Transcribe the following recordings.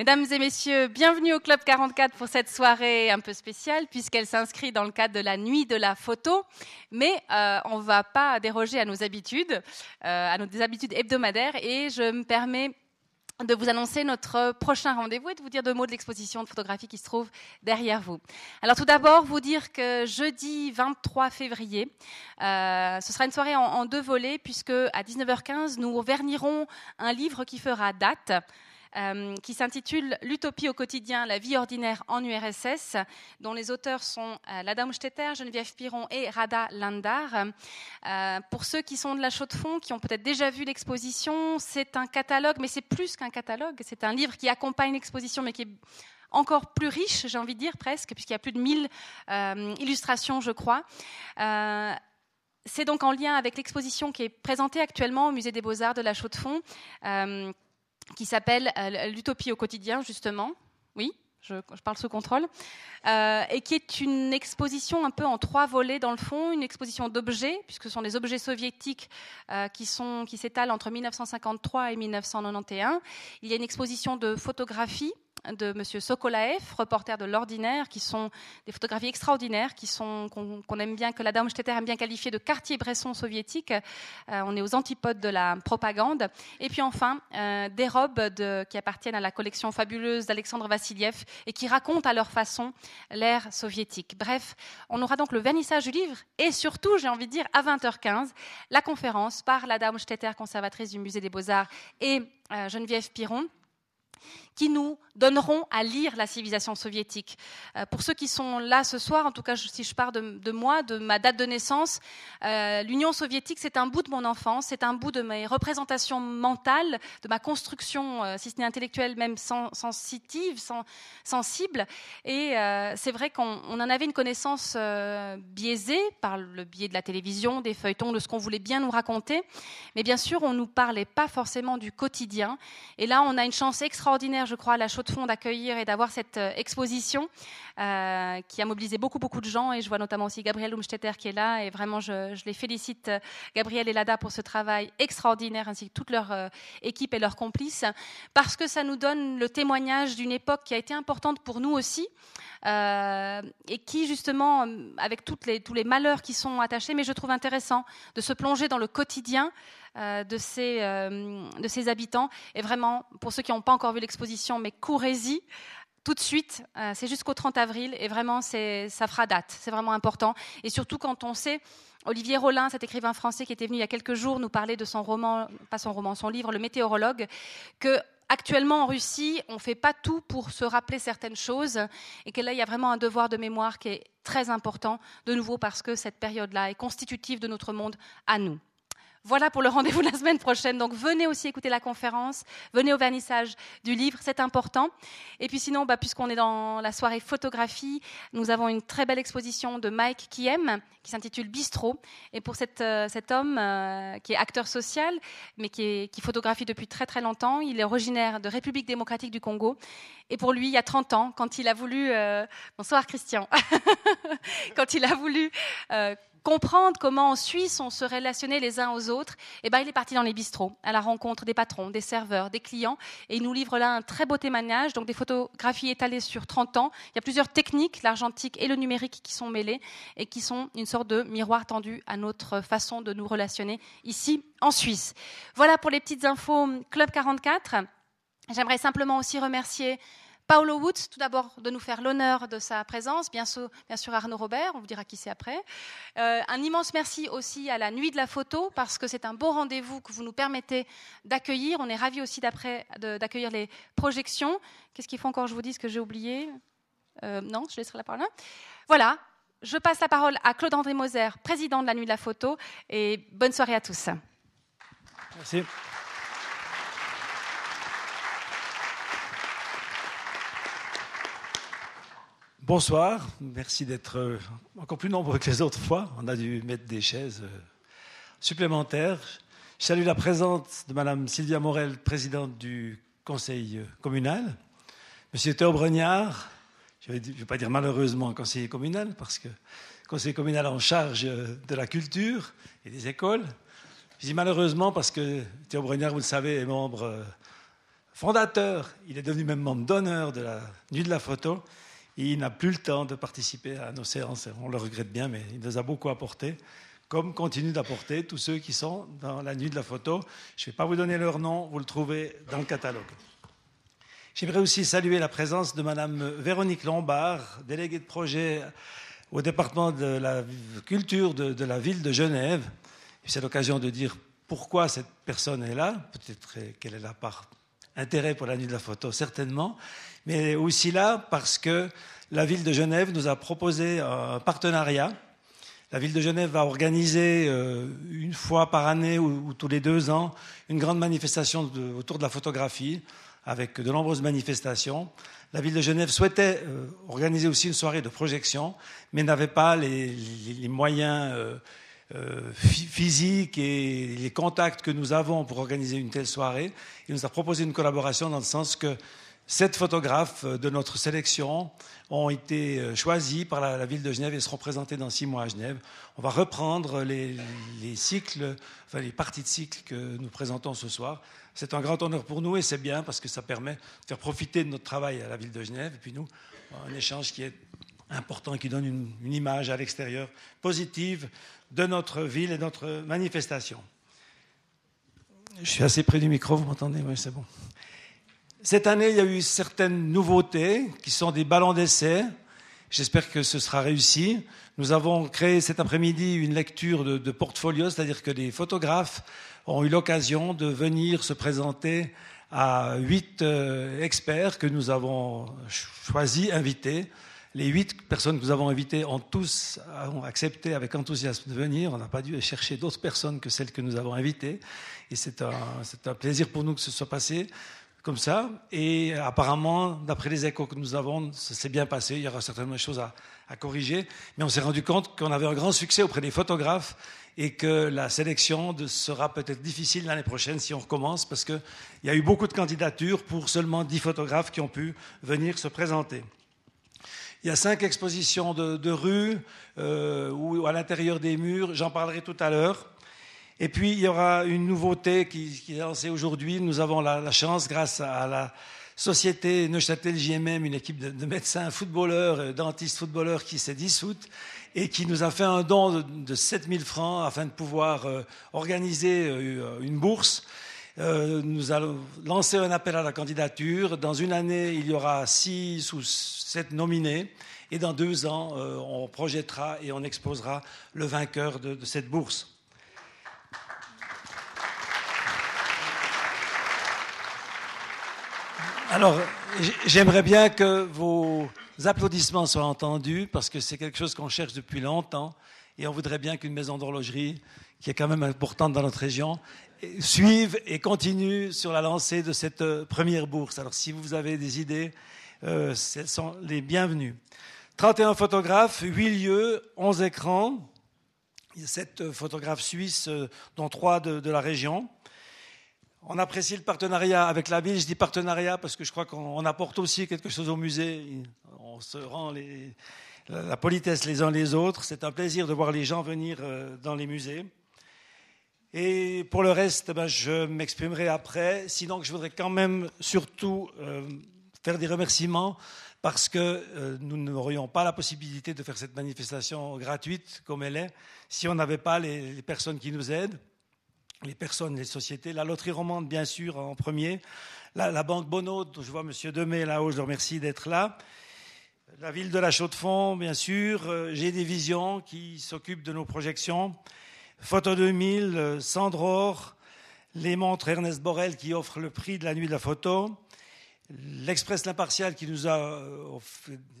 Mesdames et messieurs, bienvenue au Club 44 pour cette soirée un peu spéciale puisqu'elle s'inscrit dans le cadre de la nuit de la photo. Mais euh, on ne va pas déroger à nos habitudes, euh, à nos habitudes hebdomadaires et je me permets de vous annoncer notre prochain rendez-vous et de vous dire deux mots de l'exposition de photographie qui se trouve derrière vous. Alors tout d'abord, vous dire que jeudi 23 février, euh, ce sera une soirée en, en deux volets puisque à 19h15, nous vernirons un livre qui fera date. Euh, qui s'intitule L'utopie au quotidien, la vie ordinaire en URSS, dont les auteurs sont euh, Lada Moustetter, Geneviève Piron et Rada Landar. Euh, pour ceux qui sont de la Chaux-de-Fonds, qui ont peut-être déjà vu l'exposition, c'est un catalogue, mais c'est plus qu'un catalogue, c'est un livre qui accompagne l'exposition, mais qui est encore plus riche, j'ai envie de dire presque, puisqu'il y a plus de 1000 illustrations, je crois. c'est donc en lien avec l'exposition qui est présentée actuellement au Musée des Beaux-Arts de la Chaux-de-Fonds qui s'appelle euh, L'utopie au quotidien, justement. Oui, je, parle sous contrôle, euh, et qui est une exposition un peu en trois volets dans le fond, une exposition d'objets, puisque ce sont des objets soviétiques euh, qui, s'étalent entre 1953 et 1991. Il y a une exposition de photographies de M. Sokolaev, reporter de l'ordinaire, qui sont des photographies extraordinaires, qu'on aime bien, que la Dame Stetter aime bien qualifier de quartier-bresson soviétique. Euh, on est aux antipodes de la propagande. Et puis enfin, euh, des robes qui appartiennent à la collection fabuleuse d'Alexandre Vassiliev et qui racontent à leur façon l'ère soviétique. Bref, on aura donc le vernissage du livre et surtout, j'ai envie de dire, à 20h15, la conférence par la Dame Stetter, conservatrice du Musée des Beaux-Arts, et euh, Geneviève Piron qui nous donneront à lire la civilisation soviétique. Euh, pour ceux qui sont là ce soir, en tout cas si je pars de, moi, de ma date de naissance, euh, l'Union soviétique, c'est un bout de mon enfance, c'est un bout de mes représentations mentales, de ma construction, euh, si ce n'est intellectuelle, même sensitive, sensible. Et c'est vrai qu'on en avait une connaissance biaisée par le biais de la télévision, des feuilletons, de ce qu'on voulait bien nous raconter. Mais bien sûr, on ne nous parlait pas forcément du quotidien. Et là, on a une chance extraordinaire je crois, à la Chaux-de-Fonds d'accueillir et d'avoir cette euh, exposition euh, qui a mobilisé beaucoup, beaucoup de gens. Et je vois notamment aussi Gabriel Umstetter qui est là. Et vraiment, je, les félicite, euh, Gabriel et Lada, pour ce travail extraordinaire, ainsi que toute leur équipe et leurs complices, parce que ça nous donne le témoignage d'une époque qui a été importante pour nous aussi. et qui justement, avec toutes les, tous les malheurs qui sont attachés, mais je trouve intéressant de se plonger dans le quotidien de, ces, euh, de ces habitants. Et vraiment, pour ceux qui n'ont pas encore vu l'exposition, mais courez-y tout de suite. Euh, c'est jusqu'au 30 avril et vraiment, ça fera date. C'est vraiment important. Et surtout quand on sait, Olivier Rollin, cet écrivain français qui était venu il y a quelques jours nous parler de son roman, pas son roman, son livre, Le Météorologue, que actuellement en Russie, on ne fait pas tout pour se rappeler certaines choses et que là, il y a vraiment un devoir de mémoire qui est très important, de nouveau parce que cette période-là est constitutive de notre monde à nous. Voilà pour le rendez-vous de la semaine prochaine. Donc venez aussi écouter la conférence, venez au vernissage du livre, c'est important. Et puis sinon, bah, puisqu'on est dans la soirée photographie, nous avons une très belle exposition de Mike Kiem qui s'intitule Bistro. Et pour euh, cet homme euh, qui est acteur social, mais qui, qui, photographie depuis très très longtemps, il est originaire de République démocratique du Congo. Et pour lui, il y a 30 ans, quand il a voulu... Euh, bonsoir Christian. quand il a voulu comprendre comment en Suisse on se relationnait les uns aux autres, eh ben, il est parti dans les bistrots, à la rencontre des patrons, des serveurs, des clients, et il nous livre là un très beau témoignage, donc des photographies étalées sur 30 ans. Il y a plusieurs techniques, l'argentique et le numérique, qui sont mêlées et qui sont une sorte de miroir tendu à notre façon de nous relationner ici en Suisse. Voilà pour les petites infos Club 44. J'aimerais simplement aussi remercier Paolo Woods, tout d'abord, de nous faire l'honneur de sa présence. Bien sûr, bien sûr, Arnaud Robert, on vous dira qui c'est après. Euh, un immense merci aussi à la Nuit de la Photo, parce que c'est un beau rendez-vous que vous nous permettez d'accueillir. On est ravis aussi d'accueillir les projections. Qu'est-ce qu'il faut encore que je vous dise que j'ai oublié? Euh, Non, je laisserai la parole là. Voilà, je passe la parole à Claude-André Moser, président de la Nuit de la Photo, et bonne soirée à tous. Merci. Bonsoir, merci d'être euh, encore plus nombreux que les autres fois. On a dû mettre des chaises euh, supplémentaires. Je salue la présence de Madame Sylvia Morel, présidente du conseil euh, communal. Monsieur Théo Bregnard, je ne vais pas dire malheureusement conseiller communal, parce que conseiller communal en charge de la culture et des écoles. Je dis malheureusement parce que Théo Bregnard, vous le savez, est membre fondateur, il est devenu même membre d'honneur de la Nuit de la photo. Il n'a plus le temps de participer à nos séances. On le regrette bien, mais il nous a beaucoup apporté, comme continue d'apporter tous ceux qui sont dans la Nuit de la photo. Je ne vais pas vous donner leur nom, vous le trouvez dans le catalogue. J'aimerais aussi saluer la présence de Madame Véronique Lombard, déléguée de projet au département de la culture de, la ville de Genève. C'est l'occasion de dire pourquoi cette personne est là. Peut-être qu'elle est là par intérêt pour la nuit de la photo, certainement, mais aussi là parce que la ville de Genève nous a proposé un partenariat. La ville de Genève va organiser euh, une fois par année ou, tous les deux ans une grande manifestation autour de la photographie avec de nombreuses manifestations. La ville de Genève souhaitait euh, organiser aussi une soirée de projection, mais n'avait pas les, moyens euh, euh, physiques et les contacts que nous avons pour organiser une telle soirée. Il nous a proposé une collaboration dans le sens que sept photographes de notre sélection ont été choisis par la, ville de Genève et seront présentés dans six mois à Genève. On va reprendre les, les cycles, enfin les parties de cycle que nous présentons ce soir. C'est un grand honneur pour nous et c'est bien parce que ça permet de faire profiter de notre travail à la ville de Genève et puis nous, un échange qui est important, qui donne une, image à l'extérieur positive de notre ville et de notre manifestation. Je suis assez près du micro, vous m'entendez? Oui, c'est bon. Cette année, il y a eu certaines nouveautés qui sont des ballons d'essai. J'espère que ce sera réussi. Nous avons créé cet après-midi une lecture de, de portfolio, c'est-à-dire que les photographes ont eu l'occasion de venir se présenter à huit euh, experts que nous avons choisis, invités. Les huit personnes que nous avons invitées ont tous accepté avec enthousiasme de venir. On n'a pas dû chercher d'autres personnes que celles que nous avons invitées. Et c'est un, un, plaisir pour nous que ce soit passé comme ça. Et apparemment, d'après les échos que nous avons, ça s'est bien passé. Il y aura certainement des choses à, à corriger. Mais on s'est rendu compte qu'on avait un grand succès auprès des photographes et que la sélection sera peut-être difficile l'année prochaine si on recommence, parce qu'il y a eu beaucoup de candidatures pour seulement 10 photographes qui ont pu venir se présenter. Il y a cinq expositions de, rue euh, ou à l'intérieur des murs, j'en parlerai tout à l'heure. Et puis, il y aura une nouveauté qui, est lancée aujourd'hui. Nous avons la, chance, grâce à la société Neuchâtel JMM, une équipe de, de médecins, footballeurs, euh, dentistes, footballeurs qui s'est dissoute, et qui nous a fait un don de, 7000 francs afin de pouvoir euh, organiser euh, une bourse. Euh, nous allons lancer un appel à la candidature. Dans une année, il y aura six ou sept nominés. Et dans deux ans, on projettera et on exposera le vainqueur de cette bourse. Alors, j'aimerais bien que vos applaudissements soient entendus parce que c'est quelque chose qu'on cherche depuis longtemps et on voudrait bien qu'une maison d'horlogerie, qui est quand même importante dans notre région, suive et continue sur la lancée de cette euh, première bourse. Alors si vous avez des idées, euh, elles sont les bienvenues. 31 photographes, 8 lieux, 11 écrans, 7 photographes suisses, euh, dont 3 de la région. On apprécie le partenariat avec la ville. Je dis partenariat parce que je crois qu'on apporte aussi quelque chose au musée. On se rend la politesse les uns les autres. C'est un plaisir de voir les gens venir euh, dans les musées. Et pour le reste, ben, je m'exprimerai après. Sinon, je voudrais quand même surtout euh, faire des remerciements parce que euh, nous n'aurions pas la possibilité de faire cette manifestation gratuite comme elle est si on n'avait pas les personnes qui nous aident les personnes, les sociétés. La loterie romande, bien sûr, en premier. La, Banque Bono, dont je vois M. Demey là-haut, je le remercie d'être là. La ville de la Chaux-de-Fonds, bien sûr. Euh, j'ai des visions qui s'occupent de nos projections. Photo 2000, euh, Sandror, les montres Ernest Borel qui offrent le prix de la nuit de la photo. L'Express L'Impartial qui nous a euh,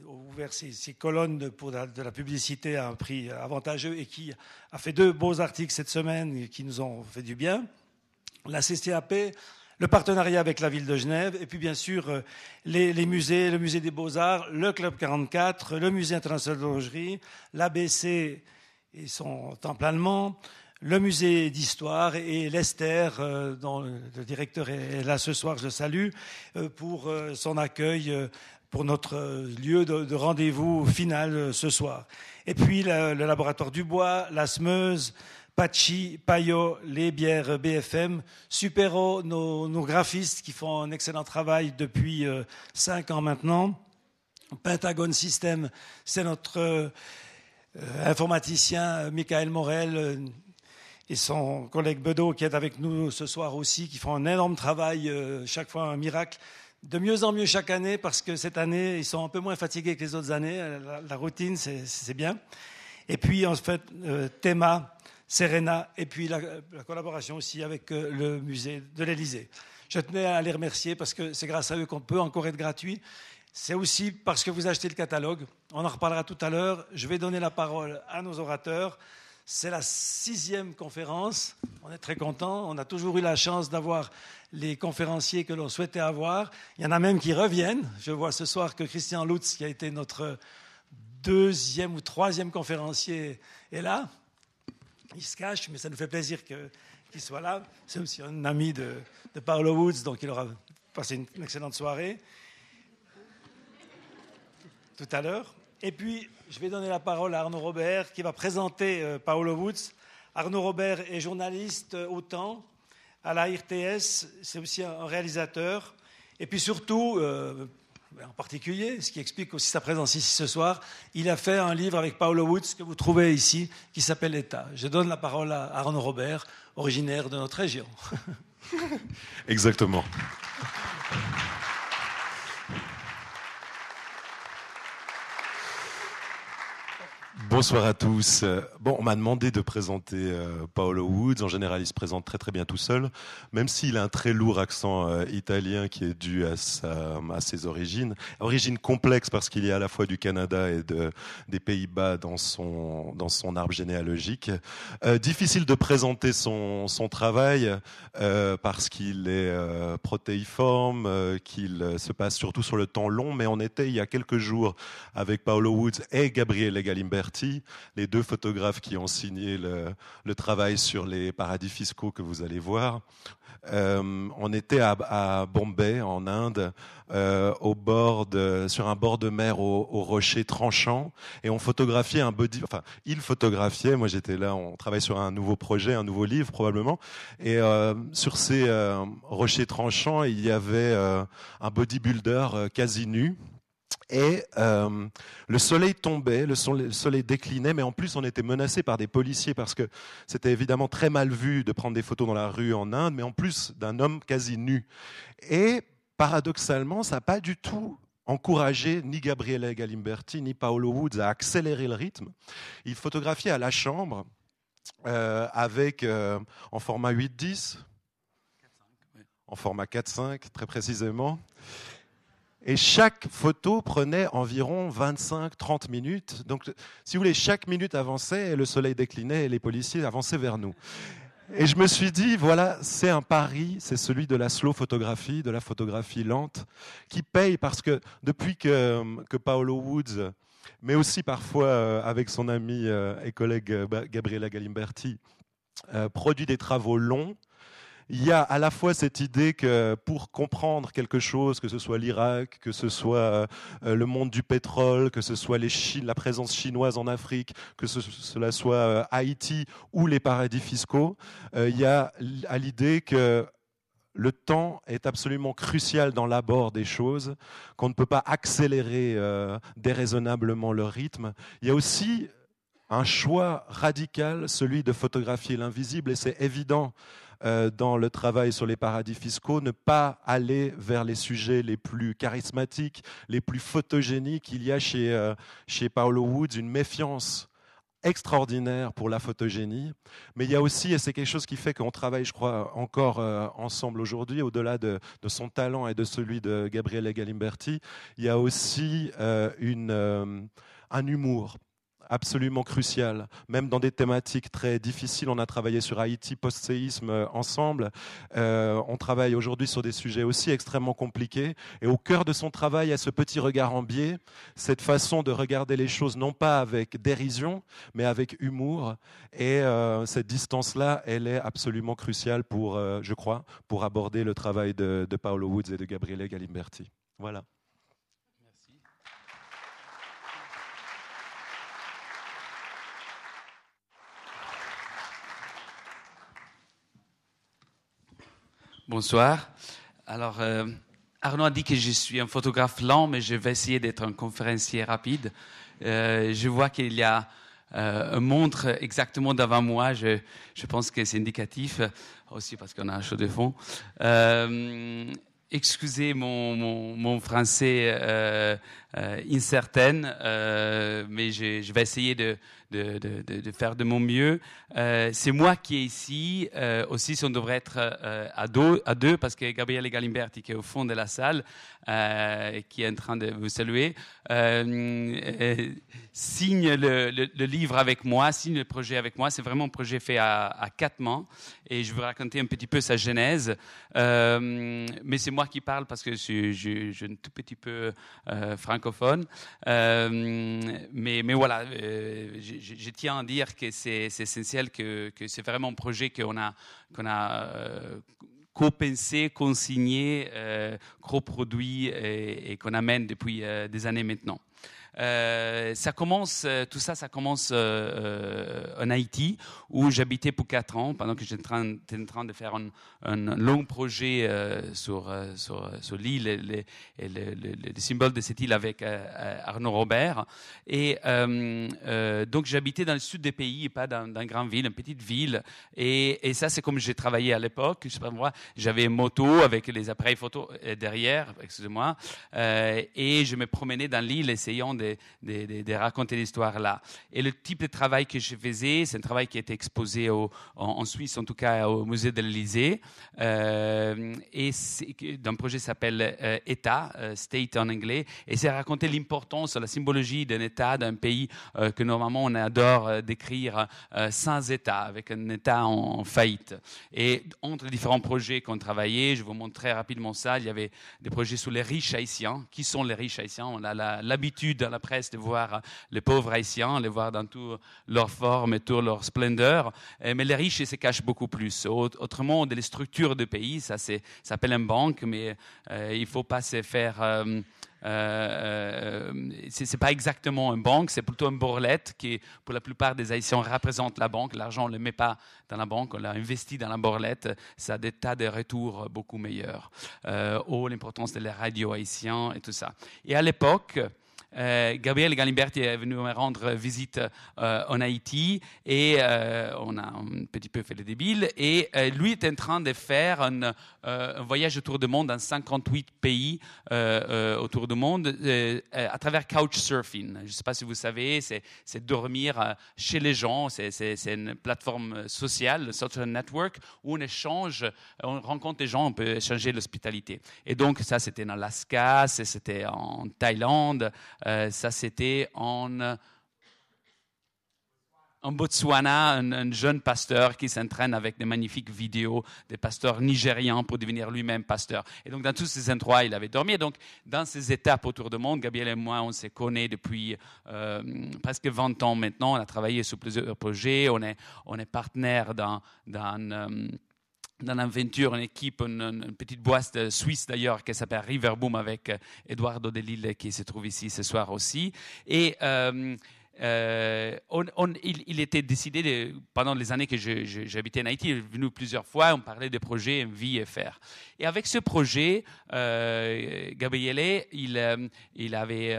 ouvert ses, colonnes pour de la publicité à un prix avantageux et qui a fait deux beaux articles cette semaine qui nous ont fait du bien. La CCAP, le partenariat avec la ville de Genève, et puis bien sûr euh, les, musées, le musée des beaux-arts, le Club 44, le musée international d'horlogerie, l'ABC et son temple allemand, le musée d'histoire et Lester, euh, dont le directeur est là ce soir, je le salue, euh, pour euh, son accueil pour notre lieu de, rendez-vous final ce soir. Et puis le, laboratoire du bois, la Smeuse, Pachi, Payo, les bières BFM, Supero, nos, graphistes qui font un excellent travail depuis cinq ans maintenant. Pentagon System, c'est notre informaticien Michael Morel et son collègue Bedeau qui est avec nous ce soir aussi, qui font un énorme travail, chaque fois un miracle de mieux en mieux chaque année parce que cette année, ils sont un peu moins fatigués que les autres années. La, routine, c'est bien. Et puis, en fait, euh, Théma, Serena, et puis la, collaboration aussi avec euh, le musée de l'Élysée. Je tenais à les remercier parce que c'est grâce à eux qu'on peut encore être gratuit. C'est aussi parce que vous achetez le catalogue. On en reparlera tout à l'heure. Je vais donner la parole à nos orateurs. C'est la sixième conférence. On est très contents. On a toujours eu la chance d'avoir les conférenciers que l'on souhaitait avoir. Il y en a même qui reviennent. Je vois ce soir que Christian Lutz, qui a été notre deuxième ou troisième conférencier, est là. Il se cache, mais ça nous fait plaisir qu'il soit là. C'est aussi un ami de, de Paolo Woods, donc il aura passé une, excellente soirée tout à l'heure. Et puis, je vais donner la parole à Arnaud Robert, qui va présenter euh, Paolo Woods. Arnaud Robert est journaliste euh, au temps, à la RTS, c'est aussi un réalisateur. Et puis surtout, euh, en particulier, ce qui explique aussi sa présence ici ce soir, il a fait un livre avec Paolo Woods que vous trouvez ici, qui s'appelle L'État. Je donne la parole à Arnaud Robert, originaire de notre région. Exactement. Bonsoir à tous. Bon, on m'a demandé de présenter euh, Paolo Woods. En général, il se présente très très bien tout seul, même s'il a un très lourd accent euh, italien qui est dû à, ses origines. Origine complexe parce qu'il y a à la fois du Canada et de, des Pays-Bas dans son, dans son arbre généalogique. Euh, difficile de présenter son, son travail parce qu'il est protéiforme, qu'il se passe surtout sur le temps long, mais on était il y a quelques jours avec Paolo Woods et Gabriele Galimberti les deux photographes qui ont signé le, travail sur les paradis fiscaux que vous allez voir. Euh, on était à, Bombay, en Inde, euh, au bord sur un bord de mer au, rocher tranchant, et on photographiait un body. Enfin, il photographiait. Moi, j'étais là. On travaille sur un nouveau projet, un nouveau livre probablement. Et euh, sur ces rochers tranchants, il y avait un bodybuilder quasi nu et euh, le soleil tombait, le soleil, déclinait, mais en plus on était menacé par des policiers parce que c'était évidemment très mal vu de prendre des photos dans la rue en Inde, mais en plus d'un homme quasi nu. Et paradoxalement, ça n'a pas du tout encouragé ni Gabriele Galimberti ni Paolo Woods à accélérer le rythme. Ils photographiaient à la chambre euh, avec euh, en format 8-10, en format 4-5 très précisément. Et chaque photo prenait environ 25-30 minutes. Donc, si vous voulez, chaque minute avançait le soleil déclinait et les policiers avançaient vers nous. Et je me suis dit, voilà, c'est un pari, c'est celui de la slow photographie, de la photographie lente, qui paye parce que depuis que, que Paolo Woods, mais aussi parfois euh, avec son ami euh, et collègue euh, Gabriela Galimberti, produit des travaux longs, il y a à la fois cette idée que pour comprendre quelque chose, que ce soit l'Irak, que ce soit euh, le monde du pétrole, que ce soit les la présence chinoise en Afrique, que cela soit euh, Haïti ou les paradis fiscaux, euh, il y a à l'idée que le temps est absolument crucial dans l'abord des choses, qu'on ne peut pas accélérer déraisonnablement le rythme. Il y a aussi un choix radical, celui de photographier l'invisible, et c'est évident euh, dans le travail sur les paradis fiscaux, ne pas aller vers les sujets les plus charismatiques, les plus photogéniques. Il y a chez, euh, chez Paolo Woods une méfiance extraordinaire pour la photogénie, mais il y a aussi, et c'est quelque chose qui fait qu'on travaille, je crois, encore euh, ensemble aujourd'hui, au-delà de, son talent et de celui de Gabriele Galimberti, il y a aussi un humour absolument crucial, même dans des thématiques très difficiles. On a travaillé sur Haïti post-séisme euh, ensemble. Euh, on travaille aujourd'hui sur des sujets aussi extrêmement compliqués. Et au cœur de son travail, a ce petit regard en biais, cette façon de regarder les choses non pas avec dérision, mais avec humour. Et euh, cette distance-là, elle est absolument cruciale pour, je crois, pour aborder le travail de, de Paolo Woods et de Gabriele Galimberti. Voilà. Bonsoir. Alors, euh, Arnaud a dit que je suis un photographe lent, mais je vais essayer d'être un conférencier rapide. Euh, je vois qu'il y a euh, un montre exactement devant moi. Je, je pense que c'est indicatif, aussi parce qu'on a un chaud de fond. excusez mon, mon français incertain, mais je, vais essayer de, faire de mon mieux. Euh, c'est moi qui est ici. Euh, aussi, si on devrait être euh, à, deux, à, deux, parce que Gabriele Galimberti, qui est au fond de la salle, euh, qui est en train de vous saluer, euh, signe le, livre avec moi, signe le projet avec moi. C'est vraiment un projet fait à, quatre mains. Et je vais raconter un petit peu sa genèse. mais c'est moi qui parle parce que je, suis un tout petit peu francophone. mais, voilà, je, tiens à dire que c'est essentiel, que, c'est vraiment un projet qu'on a, qu'on a euh, co-pensé, consigné, euh, co-produit et, et qu'on amène depuis euh, des années maintenant. Euh, ça commence, euh, tout ça, ça commence euh, en Haïti, où j'habitais pour quatre ans, pendant que j'étais en, train de faire un, long projet sur, sur, sur l'île et, les, le, le, le, symbole de cette île avec Arnaud Robert. Et donc j'habitais dans le sud des pays, et pas dans, une grande ville, une petite ville. Et, et ça, c'est comme j'ai travaillé à l'époque. J'avais une moto avec les appareils photo derrière, excusez-moi, et je me promenais dans l'île essayant de, raconter l'histoire là. Et le type de travail que je faisais, c'est un travail qui a été exposé en, Suisse, en tout cas au musée de l'Élysée. Euh, et d'un projet s'appelle euh, État, euh, State en anglais. Et c'est raconter l'importance, la symbologie d'un État, d'un pays euh, que normalement on adore décrire sans État, avec un État en, en faillite. Et entre les différents projets qu'on travaillait, je vous montre rapidement ça, il y avait des projets sur les riches haïtiens. Qui sont les riches haïtiens? On a l'habitude la presse de voir les pauvres haïtiens, les voir dans toute leur forme et toute leur splendeur. Mais les riches se cachent beaucoup plus. Autrement, les structures de pays, ça s'appelle une banque, mais euh, il ne faut pas se faire... Euh, euh, c'est pas exactement une banque, c'est plutôt une borlette qui, pour la plupart des Haïtiens, représente la banque. L'argent, on ne le met pas dans la banque, on l'a investi dans la borlette. Ça a des tas de retours beaucoup meilleurs. Euh, oh, l'importance des radios haïtiens et tout ça. Et à l'époque, euh, Gabriel Galimberti est venu me rendre visite euh, en Haïti et euh, on a un petit peu fait le débile. Et lui est en train de faire un, voyage autour du monde dans 58 pays autour du monde à travers Couchsurfing. Je ne sais pas si vous savez, c'est dormir chez les gens. C'est une plateforme sociale, le social network, où on échange, on rencontre les gens, on peut échanger l'hospitalité. Et donc ça, c'était en Alaska, c'était en Thaïlande. Euh, ça, c'était en, en Botswana, un, un, jeune pasteur qui s'entraîne avec des magnifiques vidéos des pasteurs nigérians pour devenir lui-même pasteur. Et donc, dans tous ces endroits, il avait dormi. Et donc, dans ces étapes autour du monde, Gabriel et moi, on se connaît depuis euh, presque 20 ans maintenant. On a travaillé sur plusieurs projets. On est, on est partenaire dans, dans euh, dans l'aventure, une équipe, une, petite boîte suisse d'ailleurs qui s'appelle Riverboom avec euh, Eduardo Delille qui se trouve ici ce soir aussi. Et euh, euh, on, il, était décidé, pendant les années que j'habitais en Haïti, il est venu plusieurs fois, on parlait de projets Vie Faire. Et avec ce projet, euh, Gabriele, il, euh, il avait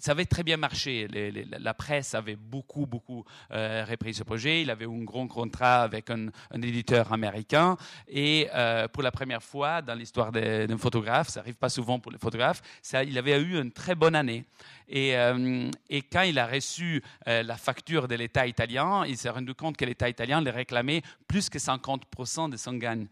ça avait très bien marché. Les, les, la presse avait beaucoup, beaucoup euh, repris ce projet. Il avait un grand contrat avec un, éditeur américain. Et euh, pour la première fois dans l'histoire d'un photographe, ça n'arrive pas souvent pour les photographes, il avait eu une très bonne année. Et, euh, quand il a reçu la facture de l'État italien, il s'est rendu compte que l'État italien lui réclamait plus que 50% de son gain.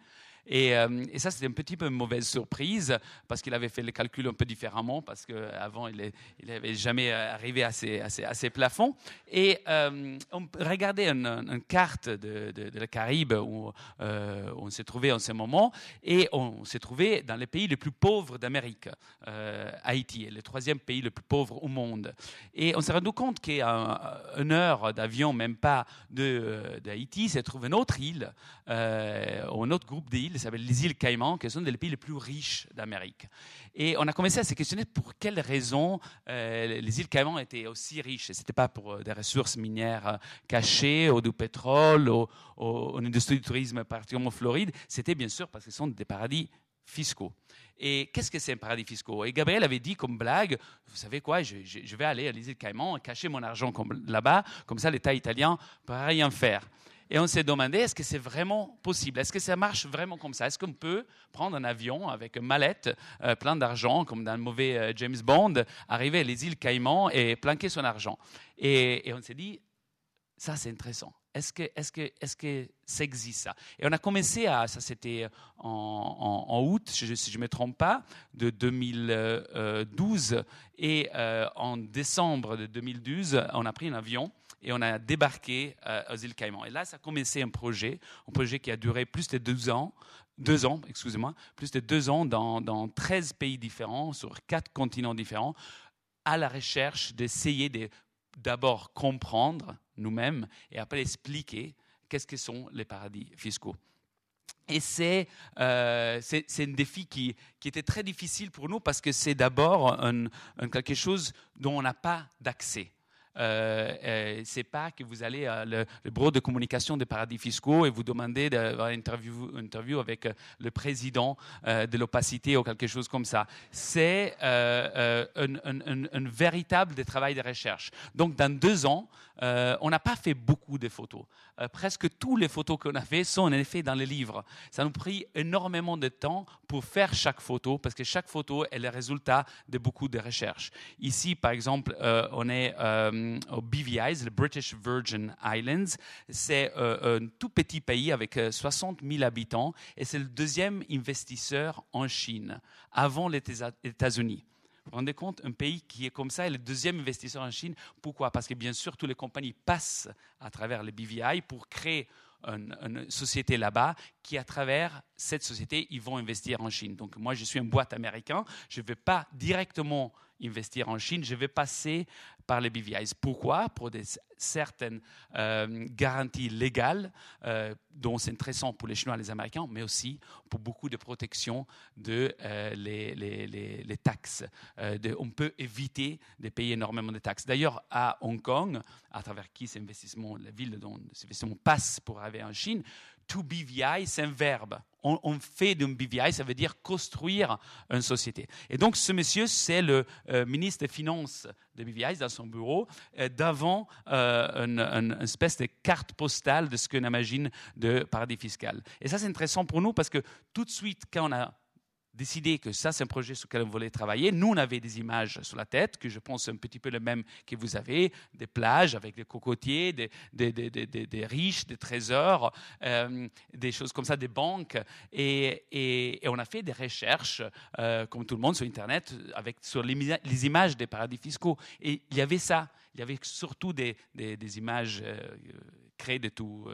Et, euh, et ça, c'était un petit peu une mauvaise surprise parce qu'il avait fait le calcul un peu différemment parce qu'avant, il n'avait jamais arrivé à ces plafonds. Et euh, on regardait une, carte de, de, de, la Caraïbe où, euh, on s'est trouvé en ce moment et on s'est trouvé dans les pays les plus pauvres d'Amérique. Euh, Haïti le troisième pays le plus pauvre au monde. Et on s'est rendu compte qu'à une heure d'avion, même pas d'Haïti, s'est trouvé une autre île, euh, un autre groupe d'îles îles, s'appellent les îles Caïmans, qui sont des pays les plus riches d'Amérique. Et on a commencé à se questionner pour quelles raisons euh, les îles Caïmans étaient aussi riches. Ce n'était pas pour des ressources minières cachées, ou du pétrole, ou, une industrie du tourisme particulièrement floride. C'était bien sûr parce que ce sont des paradis fiscaux. Et qu'est-ce que c'est un paradis fiscal Et Gabriel avait dit comme blague, vous savez quoi, je, vais aller à l'île Caïmans et cacher mon argent là-bas, comme ça l'État italien ne pourra rien faire. Et on s'est demandé, est-ce que c'est vraiment possible? Est-ce que ça marche vraiment comme ça? Est-ce qu'on peut prendre un avion avec une mallette euh, plein d'argent, comme dans le mauvais euh, James Bond, arriver à les îles Caïmans et planquer son argent? Et, et on s'est dit, ça c'est intéressant. Est-ce que, est que, est que ça existe ça? Et on a commencé à, ça c'était en, août, si je ne me trompe pas, de 2012. Et euh, en décembre de 2012, on a pris un avion et on a débarqué aux îles Caïmans. Et là, ça a commencé un projet, un projet qui a duré plus de deux ans, deux ans, excusez-moi, plus de deux ans dans, dans 13 pays différents, sur quatre continents différents, à la recherche d'essayer de d'abord comprendre nous-mêmes et après expliquer qu'est-ce que sont les paradis fiscaux. Et c'est euh, un défi qui, qui, était très difficile pour nous parce que c'est d'abord quelque chose dont on n'a pas d'accès. Euh, euh, c'est pas que vous allez à le, bureau de communication des paradis fiscaux et vous demandez d'avoir une interview, interview avec euh, le président euh, de l'opacité ou quelque chose comme ça. C'est un, véritable travail de recherche. Donc, dans deux ans, on n'a pas fait beaucoup de photos. presque toutes les photos qu'on a fait sont en effet dans les livres. Ça nous a pris énormément de temps pour faire chaque photo parce que chaque photo est le résultat de beaucoup de recherches. Ici, par exemple, on est euh, au BVI, le British Virgin Islands. C'est euh, un tout petit pays avec 60 euh, 000 habitants et c'est le deuxième investisseur en Chine, avant les États-Unis. Vous vous rendez compte, un pays qui est comme ça est le deuxième investisseur en Chine. Pourquoi? Parce que bien sûr, toutes les compagnies passent à travers le BVI pour créer une, société là-bas qui, à travers cette société, ils vont investir en Chine. Donc moi, je suis une boîte américaine, je ne vais pas directement investir en Chine, je vais passer par les BVIs. Pourquoi? Pour des, certaines euh, garanties légales, euh, dont c'est intéressant pour les Chinois et les Américains, mais aussi pour beaucoup de protection de euh, les, les, les, taxes. On peut éviter de payer énormément de taxes. D'ailleurs, à Hong Kong, à travers qui ces investissements, la ville dont ces investissements passent pour arriver en Chine, to BVI, c'est un verbe. On, fait d'un BVI, ça veut dire construire une société. Et donc, ce monsieur, c'est le euh, ministre des Finances de BVI dans son bureau, euh, d'avant euh, une, espèce de carte postale de ce qu'on imagine de paradis fiscal. Et ça, c'est intéressant pour nous parce que tout de suite, quand on a décidé que ça, c'est un projet sur lequel on voulait travailler. Nous, on avait des images sur la tête, que je pense un petit peu le même que vous avez, des plages avec des cocotiers, des, riches, des trésors, euh, des choses comme ça, des banques. Et, on a fait des recherches, euh, comme tout le monde, sur Internet, avec, sur les, les, images des paradis fiscaux. Et il y avait ça. Il y avait surtout des, images... Euh, créées de tout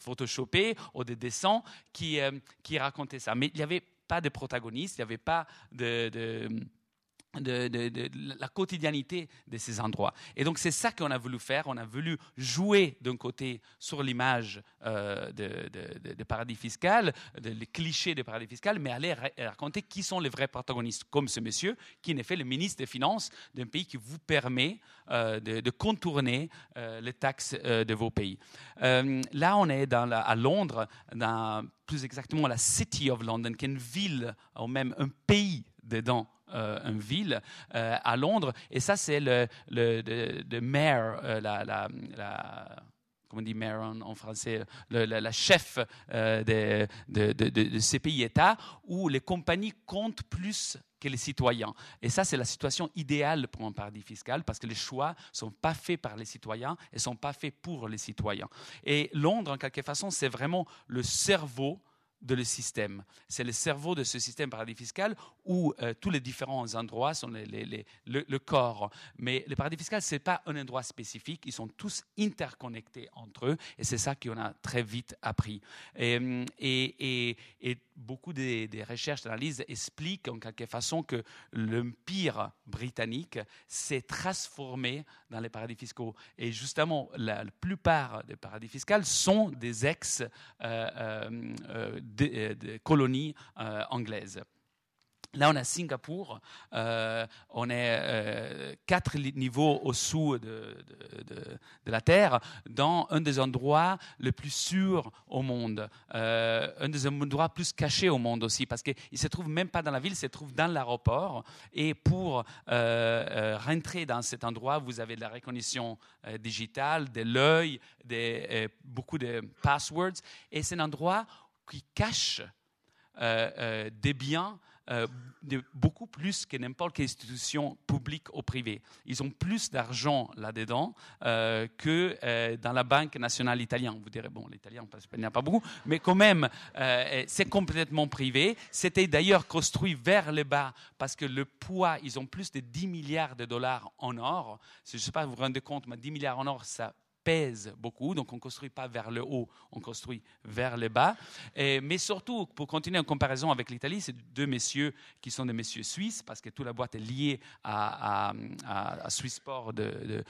photoshopées ou des dessins qui, qui racontaient ça. Mais il y avait pas de protagonistes, il n'y avait pas de, de la quotidianité de ces endroits. Et donc c'est ça qu'on a voulu faire. On a voulu jouer d'un côté sur l'image euh, de, paradis fiscal, les clichés de paradis fiscal, mais aller raconter qui sont les vrais protagonistes, comme ce monsieur qui est fait le ministre des Finances d'un pays qui vous permet euh, de, contourner euh, les taxes de vos pays. là, on est à Londres, plus exactement la City of London, qui est une ville, ou même un pays dedans euh, une ville euh, à Londres. Et ça, c'est le, le, maire, euh, la, la, on dit maire en, français, la, chef de, de, de, ces pays-États où les compagnies comptent plus que les citoyens. Et ça, c'est la situation idéale pour un paradis fiscal parce que les choix ne sont pas faits par les citoyens et ne sont pas faits pour les citoyens. Et Londres, en quelque façon, c'est vraiment le cerveau de le système. C'est le cerveau de ce système paradis fiscal où euh, tous les différents endroits sont le, corps. Mais le paradis fiscal, ce n'est pas un endroit spécifique, ils sont tous interconnectés entre eux et c'est ça qu'on a très vite appris. Et, et, beaucoup des, recherches, d'analyse expliquent en quelque façon que l'empire britannique s'est transformé dans les paradis fiscaux. Et justement, la, plupart des paradis fiscaux sont des ex-colonies anglaises. Là, on a Singapour, euh, on est euh, quatre niveaux au-dessous de, la Terre, dans un des endroits les plus sûrs au monde, euh, un des endroits plus cachés au monde aussi, parce qu'il ne se trouve même pas dans la ville, il se trouve dans l'aéroport. Et pour rentrer dans cet endroit, vous avez de la reconnaissance digitale, de l'œil, beaucoup de passwords, et c'est un endroit qui cache des biens euh, de, beaucoup plus que n'importe quelle institution publique ou privée. Ils ont plus d'argent là-dedans euh, que euh, dans la Banque nationale italienne. Vous direz, bon, l'italien, il n'y a pas beaucoup, mais quand même, c'est complètement privé. C'était d'ailleurs construit vers le bas parce que le poids, ils ont plus de 10 milliards de dollars en or. Je ne sais pas, vous vous rendez compte, mais 10 milliards en or, ça pèse beaucoup, donc on ne construit pas vers le haut, on construit vers le bas. mais surtout, pour continuer en comparaison avec l'Italie, c'est deux messieurs qui sont des messieurs suisses, parce que toute la boîte est liée à, Swissport de,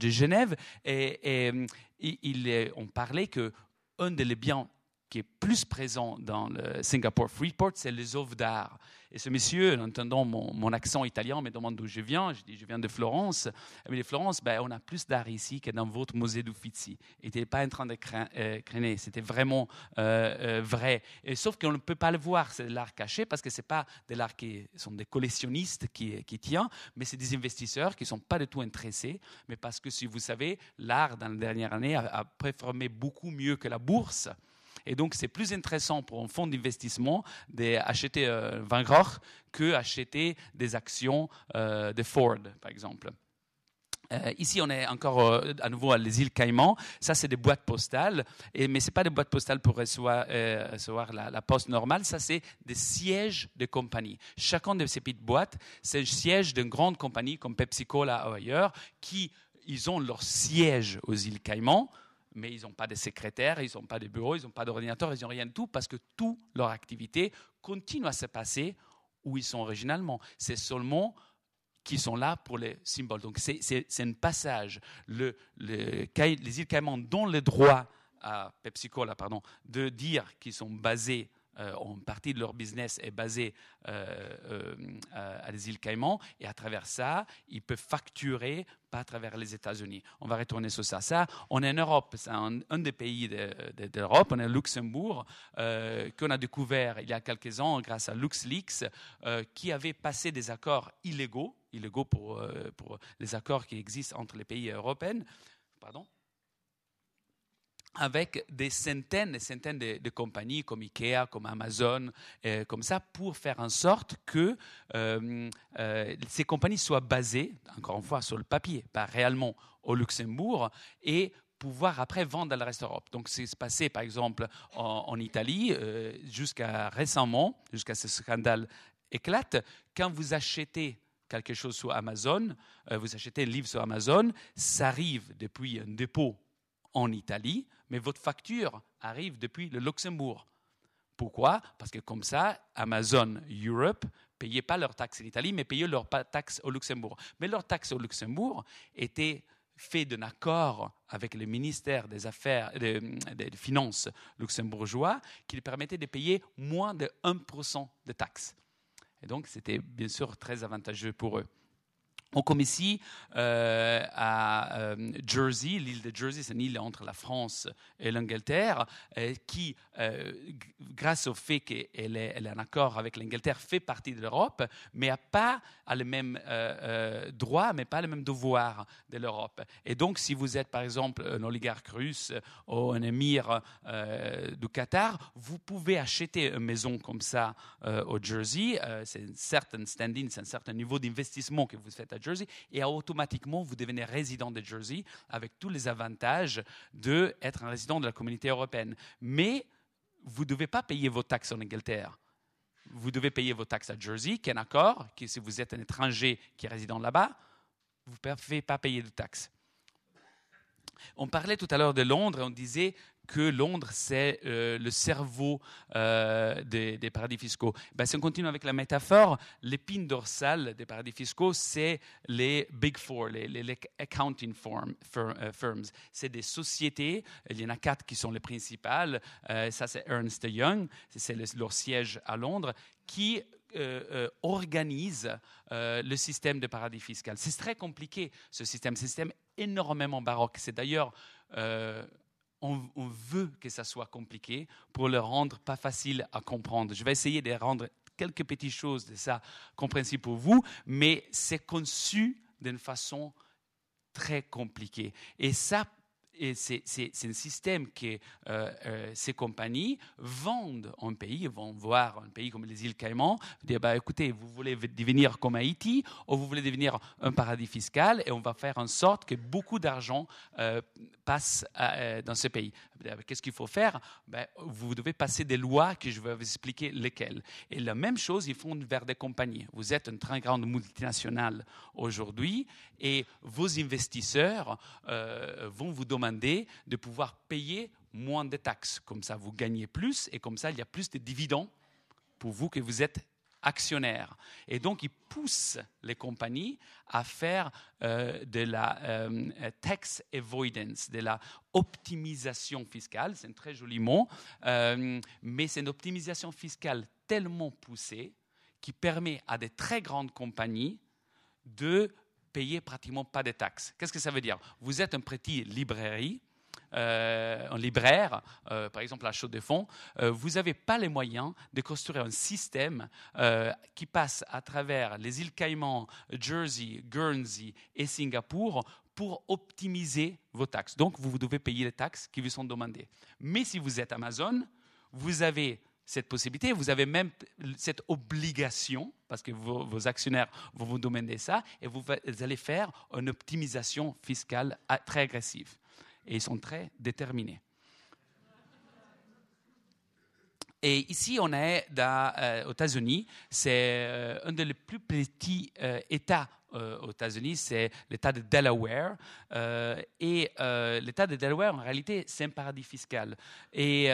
Genève. Et, et il, on que un des biens qui est plus présent dans le Singapore Freeport, c'est les œuvres d'art. Et ce monsieur, en entendant mon, accent italien, me demande d'où je viens. Je dis, je viens de Florence. Mais de Florence, ben, on a plus d'art ici que dans votre musée d'Uffizi. Il n'était pas en train de euh, crainer, c'était vraiment euh, euh, vrai. Et, sauf qu'on ne peut pas le voir, c'est de l'art caché, parce que ce n'est pas de l'art qui sont des collectionnistes qui, qui tiennent, mais c'est des investisseurs qui ne sont pas du tout intéressés. Mais parce que, si vous savez, l'art, dans la dernière année, a, a performé beaucoup mieux que la bourse. Et donc, c'est plus intéressant pour un fonds d'investissement d'acheter euh, Van Gogh que acheter des actions euh, de Ford, par exemple. Euh, ici, on est encore à nouveau à les îles Caïmans. Ça, c'est des boîtes postales, mais ce pas des boîtes postales pour recevoir, la, poste normale. Ça, c'est des sièges de compagnie. Chacun de ces petites boîtes, c'est le siège d'une grande compagnie comme PepsiCo là ou ailleurs, qui ils ont leur siège aux îles Caïmans mais ils n'ont pas de secrétaires, ils n'ont pas de bureaux, ils n'ont pas d'ordinateur, ils n'ont rien de tout parce que toute leur activité continue à se passer où ils sont originalement. C'est seulement qu'ils sont là pour les symboles. Donc c'est un passage. Le, les îles Caïmans dont le droit à PepsiCo là, pardon, de dire qu'ils sont basés euh, une partie de leur business est basée euh, euh, à les îles Caïmans, et à travers ça, ils peuvent facturer pas à travers les États-Unis. On va retourner sur ça. On est en Europe, c'est un, des pays d'Europe, on est Luxembourg, qu'on a découvert il y a quelques ans grâce à LuxLeaks, qui avait passé des accords illégaux, illégaux pour, pour les accords qui existent entre les pays européens. Pardon? Avec des centaines et centaines de, compagnies comme Ikea, comme Amazon, euh, comme ça, pour faire en sorte que euh, euh, ces compagnies soient basées, encore une fois, sur le papier, pas réellement au Luxembourg, et pouvoir après vendre à le reste Europe. Donc, c'est passé, par exemple, en, Italie, jusqu'à récemment, jusqu'à ce scandale éclate, quand vous achetez quelque chose sur Amazon, vous achetez un livre sur Amazon, ça arrive depuis un dépôt en Italie, mais votre facture arrive depuis le Luxembourg. Pourquoi? Parce que comme ça, Amazon Europe payait pas leurs taxes en Italie, mais payait leurs taxes au Luxembourg. Mais leurs taxes au Luxembourg étaient faites d'un accord avec le ministère des Affaires, des Finances luxembourgeois, qui lui permettait de payer moins de 1% de taxes. Et donc, c'était bien sûr très avantageux pour eux. On comme ici euh, à euh, Jersey, l'île de Jersey, c'est une île entre la France et l'Angleterre, euh, qui, grâce au fait qu'elle est, en accord avec l'Angleterre, fait partie de l'Europe, mais n'a pas le même droit, mais pas le même devoir de l'Europe. Et donc, si vous êtes par exemple un oligarque russe ou un émir du Qatar, vous pouvez acheter une maison comme ça au Jersey. c'est un certain standing, c'est un certain niveau d'investissement que vous faites à Jersey et automatiquement vous devenez résident de Jersey avec tous les avantages d'être un résident de la communauté européenne. Mais vous ne devez pas payer vos taxes en Angleterre. Vous devez payer vos taxes à Jersey, qui est un accord, que si vous êtes un étranger qui est résident là-bas, vous ne pouvez pas payer de taxes. On parlait tout à l'heure de Londres et on disait que Londres, c'est euh, le cerveau euh, des, paradis fiscaux. Ben, si on continue avec la métaphore, l'épine dorsale des paradis fiscaux, c'est les Big Four, les, accounting euh, firms. C'est des sociétés, il y en a quatre qui sont les principales. ça, c'est Ernst Young, c'est leur siège à Londres, qui organisent le système de paradis fiscal. C'est très compliqué, ce système. C'est un système énormément baroque. C'est d'ailleurs on, veut que ça soit compliqué pour le rendre pas facile à comprendre. Je vais essayer de rendre quelques petites choses de ça compréhensibles pour vous, mais c'est conçu d'une façon très compliquée. Et ça, c'est un système que euh, euh, ces compagnies vendent en pays, vont voir un pays comme les îles Caïmans, dire bah, écoutez, vous voulez devenir comme Haïti ou vous voulez devenir un paradis fiscal et on va faire en sorte que beaucoup d'argent euh, passe dans ce pays. Qu'est-ce qu'il faut faire? Ben, Vous devez passer des lois que je vais vous expliquer lesquelles. Et la même chose, ils font vers des compagnies. Vous êtes une très grande multinationale aujourd'hui et vos investisseurs vont vous demander de pouvoir payer moins de taxes. Comme ça, vous gagnez plus et comme ça, il y a plus de dividendes pour vous que vous êtes actionnaire. Et donc, ils poussent les compagnies à faire euh, de la euh, tax avoidance, de la optimisation fiscale. C'est un très joli mot, euh, mais c'est une optimisation fiscale tellement poussée qui permet à des très grandes compagnies de payer pratiquement pas de taxes. Qu'est-ce que ça veut dire? Vous êtes un petit librairie, euh, un libraire, euh, par exemple à Chaux de Fonds, euh, vous n'avez pas les moyens de construire un système qui passe à travers les îles Caïmans, Jersey, Guernsey et Singapour pour optimiser vos taxes. Donc, vous devez payer les taxes qui vous sont demandées. Mais si vous êtes Amazon, vous avez cette possibilité, vous avez même cette obligation, parce que vos, actionnaires vont vous demander ça, et vous, allez faire une optimisation fiscale très agressive. Et ils sont très déterminés. Et ici, on est euh, aux États-Unis. C'est euh, un des plus petits euh, États aux États-Unis, c'est l'État de Delaware. Et l'État de Delaware, en réalité, c'est un paradis fiscal. Et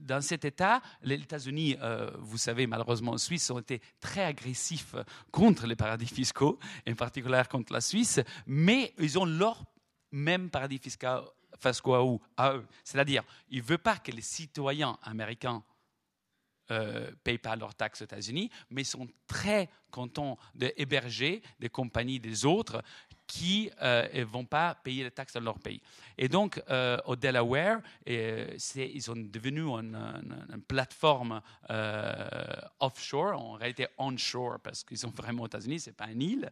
dans cet État, les États-Unis, vous savez, malheureusement, en Suisse, ont été très agressifs contre les paradis fiscaux, en particulier contre la Suisse, mais ils ont leur même paradis fiscal fiscaux à eux. C'est-à-dire, ils ne veulent pas que les citoyens américains euh, payent pas leurs taxes aux États-Unis, mais sont très contents d'héberger des compagnies des autres qui ne euh, vont pas payer les taxes dans leur pays. Et donc, euh, au Delaware, ils sont devenus une, plateforme offshore, en réalité onshore, parce qu'ils sont vraiment aux États-Unis, ce n'est pas une île,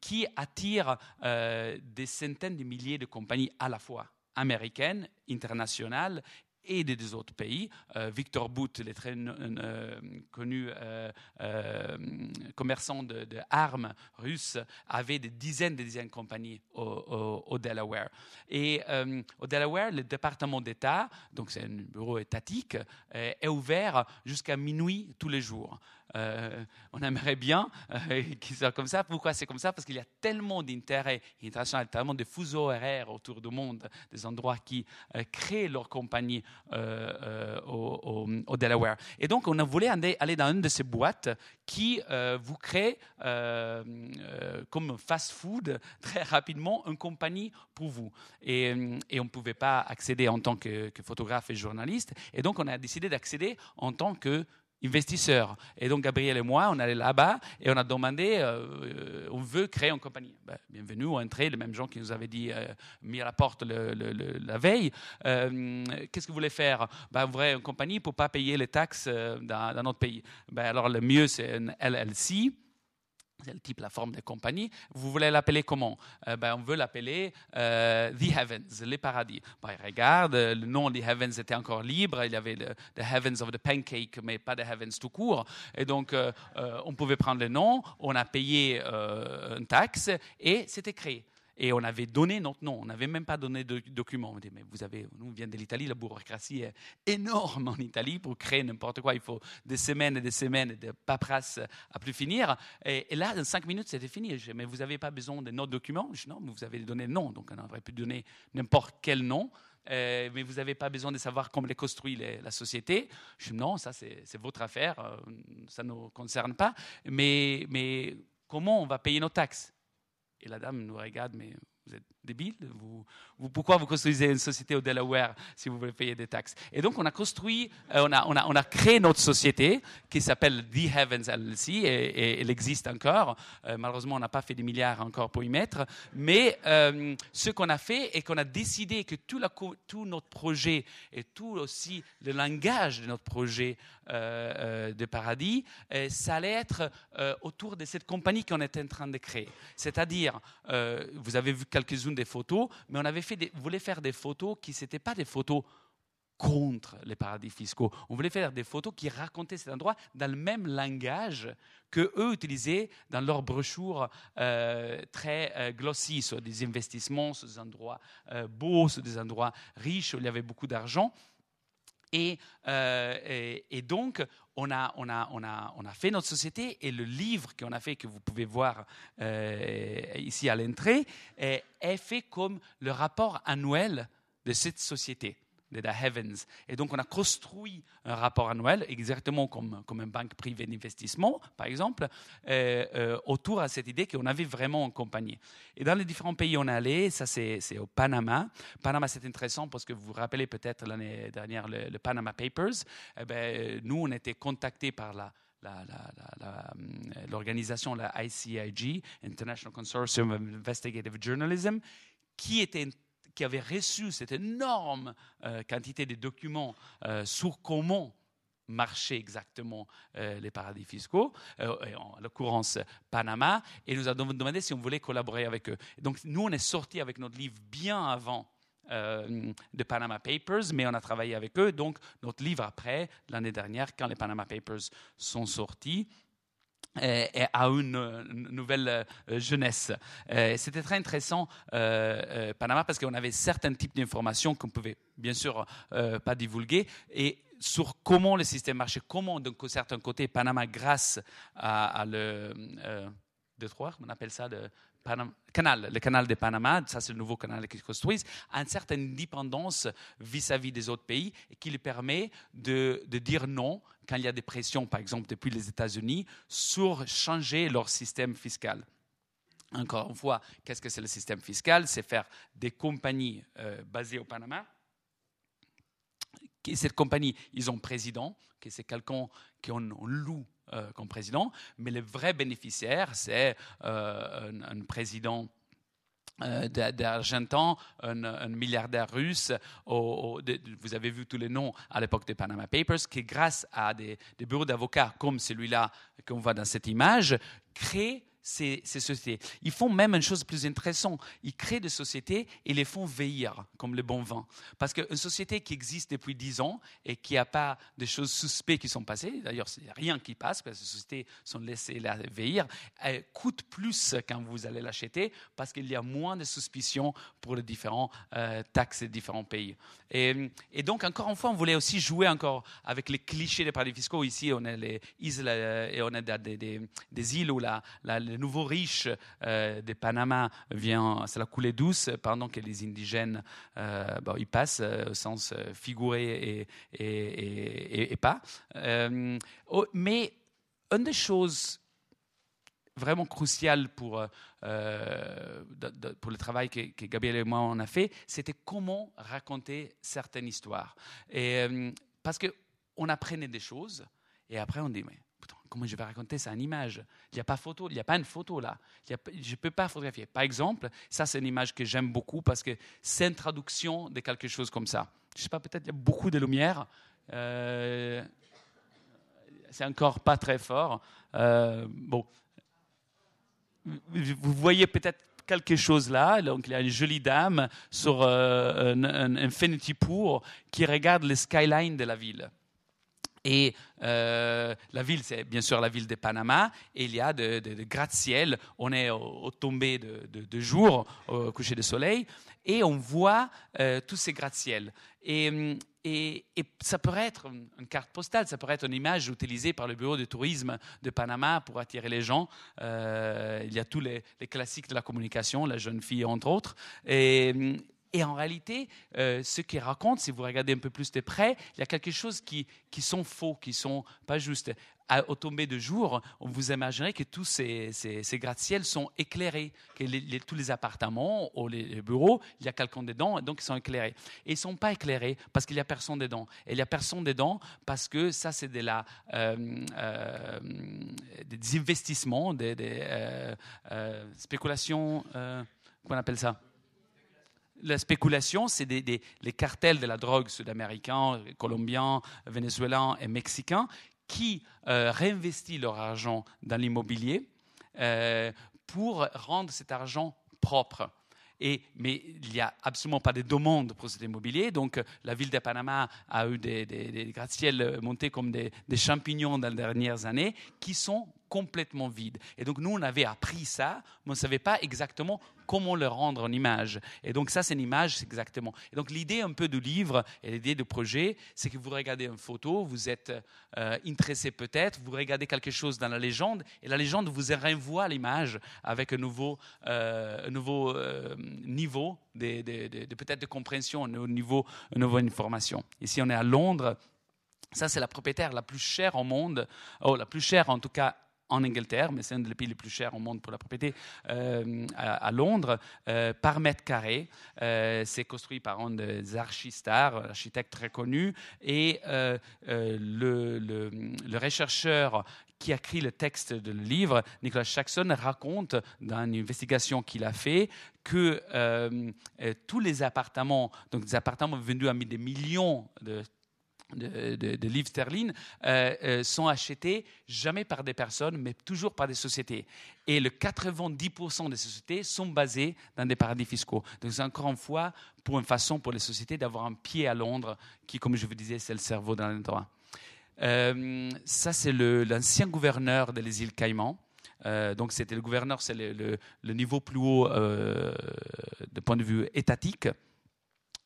qui attire des centaines de milliers de compagnies à la fois américaines, internationales et des autres pays. Euh, Victor Bout, le très euh, connu euh, commerçant d'armes de, russes, avait des dizaines de dizaines de compagnies au, Delaware. Et au Delaware, le département d'État, donc c'est un bureau étatique, est ouvert jusqu'à minuit tous les jours. Euh, on aimerait bien euh, qu'il soit comme ça. Pourquoi c'est comme ça? Parce qu'il y a tellement d'intérêts internationaux, tellement de fuseaux horaires autour du monde, des endroits qui euh, créent leur compagnie au, Delaware. Et donc, on a voulu aller dans une de ces boîtes qui vous crée, comme fast-food, très rapidement, une compagnie pour vous. Et, on ne pouvait pas accéder en tant que photographe et journaliste. Et donc, on a décidé d'accéder en tant que investisseurs. Et donc, Gabriel et moi, on allait là-bas et on a demandé, euh, euh, on veut créer une compagnie. Ben, bienvenue, entrée, les mêmes gens qui nous avaient dit, euh, mis à la porte la veille. Qu'est-ce que vous voulez faire? Ben, Ouvrir une compagnie pour ne pas payer les taxes dans, dans notre pays. Ben, alors, le mieux, c'est une LLC c'est le type, la forme de compagnie. Vous voulez l'appeler comment? Euh, ben, On veut l'appeler euh, The Heavens, les paradis. Ben, regarde, le nom The Heavens était encore libre. Il y avait The Heavens of the Pancake, mais pas The Heavens tout court. Et donc, euh, on pouvait prendre le nom, on a payé une taxe et c'était créé. Et on avait donné notre nom, on n'avait même pas donné de documents. On dit, mais vous avez, nous, on vient de l'Italie, la bureaucratie est énorme en Italie pour créer n'importe quoi. Il faut des semaines et des semaines de paperasse à plus finir. Et, là, en cinq minutes, c'était fini. Je mais vous n'avez pas besoin de notre documents Je dis, non, mais vous avez donné le nom. Donc, on aurait pu donner n'importe quel nom. euh, mais vous n'avez pas besoin de savoir comment les construit la société. Je dis non, ça c'est votre affaire, ça ne nous concerne pas. Mais, mais comment on va payer nos taxes? Et la dame nous regarde, mais vous êtes débile. Vous, pourquoi vous construisez une société au Delaware si vous voulez payer des taxes? Et donc, on a construit, euh, on, a, on, a, on, a, créé notre société qui s'appelle The Heavens LLC et, elle existe encore. Euh, malheureusement, on n'a pas fait des milliards encore pour y mettre. Mais euh, ce qu'on a fait est qu'on a décidé que tout, la, tout, notre projet et tout aussi le langage de notre projet de paradis, ça allait être autour de cette compagnie qu'on était en train de créer. C'est-à-dire, vous avez vu quelques-unes des photos, mais on avait fait voulait faire des photos qui n'étaient pas des photos contre les paradis fiscaux. On voulait faire des photos qui racontaient cet endroit dans le même langage que eux utilisaient dans leurs brochures euh, très euh, glossy sur des investissements, sur des endroits euh, beaux, sur des endroits riches où il y avait beaucoup d'argent. Et, et, donc, on a, fait notre société et le livre qu'on a fait, que vous pouvez voir ici à l'entrée, est fait comme le rapport annuel de cette société de The Heavens. Et donc, on a construit un rapport annuel, exactement comme, comme une banque privée d'investissement, par exemple, euh, euh, autour de cette idée qu'on avait vraiment en compagnie. Et dans les différents pays on est allé, ça c'est au Panama. Panama, c'est intéressant parce que vous vous rappelez peut-être l'année dernière le, Panama Papers. Eh ben, nous, on était contactés par la l'organisation, la, la, ICIG, International Consortium of Investigative Journalism, qui était qui avait reçu cette énorme euh, quantité de documents euh, sur comment marchaient exactement euh, les paradis fiscaux, en l'occurrence Panama, et nous avons demandé si on voulait collaborer avec eux. Donc nous, on est sorti avec notre livre bien avant de Panama Papers, mais on a travaillé avec eux. Donc notre livre après, l'année dernière, quand les Panama Papers sont sortis, et à une, nouvelle euh, jeunesse. Euh, c'était très intéressant, euh, Panama, parce qu'on avait certains types d'informations qu'on pouvait bien sûr pas divulguer, et sur comment le système marchait, comment, d'un certain côté, Panama, grâce à, le Détroit, on appelle ça le canal, le canal de Panama, ça c'est le nouveau canal qu'ils construisent, a une certaine indépendance vis-à-vis des autres pays et qui lui permet de dire non quand il y a des pressions, par exemple depuis les États-Unis, sur changer leur système fiscal. Encore une fois, qu'est-ce que c'est le système fiscal? C'est faire des compagnies euh, basées au Panama. Cette compagnie, ils ont président, que c'est quelqu'un qu'on loue euh, comme président, mais le vrai bénéficiaire, c'est euh, un, président d'Argentan, un, milliardaire russe, vous avez vu tous les noms à l'époque des Panama Papers, qui grâce à des, des bureaux d'avocats comme celui-là qu'on voit dans cette image, crée ces, sociétés. Ils font même une chose plus intéressante. Ils créent des sociétés et les font veillir, comme le bon vin. Parce qu'une société qui existe depuis 10 ans et qui n'a pas de choses suspectes qui sont passées, d'ailleurs, a rien qui passe, parce que les sociétés sont laissées la veillir, coûte plus quand vous allez l'acheter parce qu'il y a moins de suspicions pour les différents euh, taxes des différents pays. Et, donc, encore une fois, on voulait aussi jouer encore avec les clichés des paradis fiscaux. Ici, on a les îles euh, et on a des, îles où la, la le nouveau riche euh, des Panama vient, c'est la coulée douce, pendant que les indigènes, euh, ils passent euh, au sens figuré et, et, pas. Oh, mais une des choses vraiment cruciales pour, pour le travail que, Gabriel et moi on a fait, c'était comment raconter certaines histoires. Et, parce qu'on apprenait des choses et après on dit, mais comment je vais raconter ça en image? Il n'y a pas photo, il n'y a pas une photo là. je ne peux pas photographier. Par exemple, ça c'est une image que j'aime beaucoup parce que c'est une traduction de quelque chose comme ça. Je ne sais pas, peut-être il y a beaucoup de lumière. Euh, c'est encore pas très fort. Euh, bon, vous voyez peut-être quelque chose là. Donc, il y a une jolie dame sur euh, un, un, Pool qui regarde le skyline de la ville. Et euh, la ville, c'est bien sûr la ville de Panama. Et il y a de, de, gratte-ciel. On est au, tombé de, jour, au coucher de soleil. Et on voit euh, tous ces gratte-ciel. Et, et, ça pourrait être une carte postale, ça pourrait être une image utilisée par le bureau de tourisme de Panama pour attirer les gens. Euh, il y a tous les, classiques de la communication, la jeune fille entre autres. Et, en réalité, euh, ce qu'il raconte, si vous regardez un peu plus de près, il y a quelque chose qui, qui sont faux, qui sont pas justes. Au tomber de jour, vous imaginerait que tous ces, gratte-ciels sont éclairés, que tous les appartements ou les, bureaux, il y a quelqu'un dedans, donc ils sont éclairés. Et ils ne sont pas éclairés parce qu'il n'y a personne dedans. Et il n'y a personne dedans parce que ça, c'est euh, euh, des investissements, des, des spéculations, comment on appelle ça? La spéculation, c'est les cartels de la drogue sud-américains, colombiens, vénézuéliens et mexicains qui euh, réinvestissent leur argent dans l'immobilier euh, pour rendre cet argent propre. Et, mais il n'y a absolument pas de demande pour cet immobilier. Donc, la ville de Panama a eu des, gratte-ciels montés comme des, champignons dans les dernières années qui sont complètement vides. Et donc, nous, on avait appris ça, mais on ne savait pas exactement comment le rendre en image. Et donc ça, c'est une image, exactement. Et donc l'idée un peu du livre et l'idée du projet, c'est que vous regardez une photo, vous êtes euh, intéressé peut-être, vous regardez quelque chose dans la légende, et la légende vous renvoie l'image avec un nouveau, euh, nouveau euh, niveau de, peut-être de compréhension, un niveau, une nouvelle information. Ici, on est à Londres. Ça, c'est la propriétaire la plus chère au monde, oh, la plus chère en tout cas en Angleterre, mais c'est un des pays les plus chers au monde pour la propriété, euh, à, Londres, euh, par mètre carré. Euh, c'est construit par un des archistars, architecte très connu, et le, le, rechercheur qui a écrit le texte du livre, Nicholas Jackson, raconte dans une investigation qu'il a fait que tous les appartements, donc des appartements vendus à des millions de de, livres sterling euh, euh, sont achetés jamais par des personnes, mais toujours par des sociétés. Et le 90% des sociétés sont basées dans des paradis fiscaux. Donc, c'est encore une fois pour une façon pour les sociétés d'avoir un pied à Londres, qui, comme je vous disais, c'est le cerveau dans l'endroit. Euh, ça, c'est l'ancien gouverneur des îles Caïmans. donc, c'était le gouverneur, c'est le, le, niveau plus haut de point de vue étatique.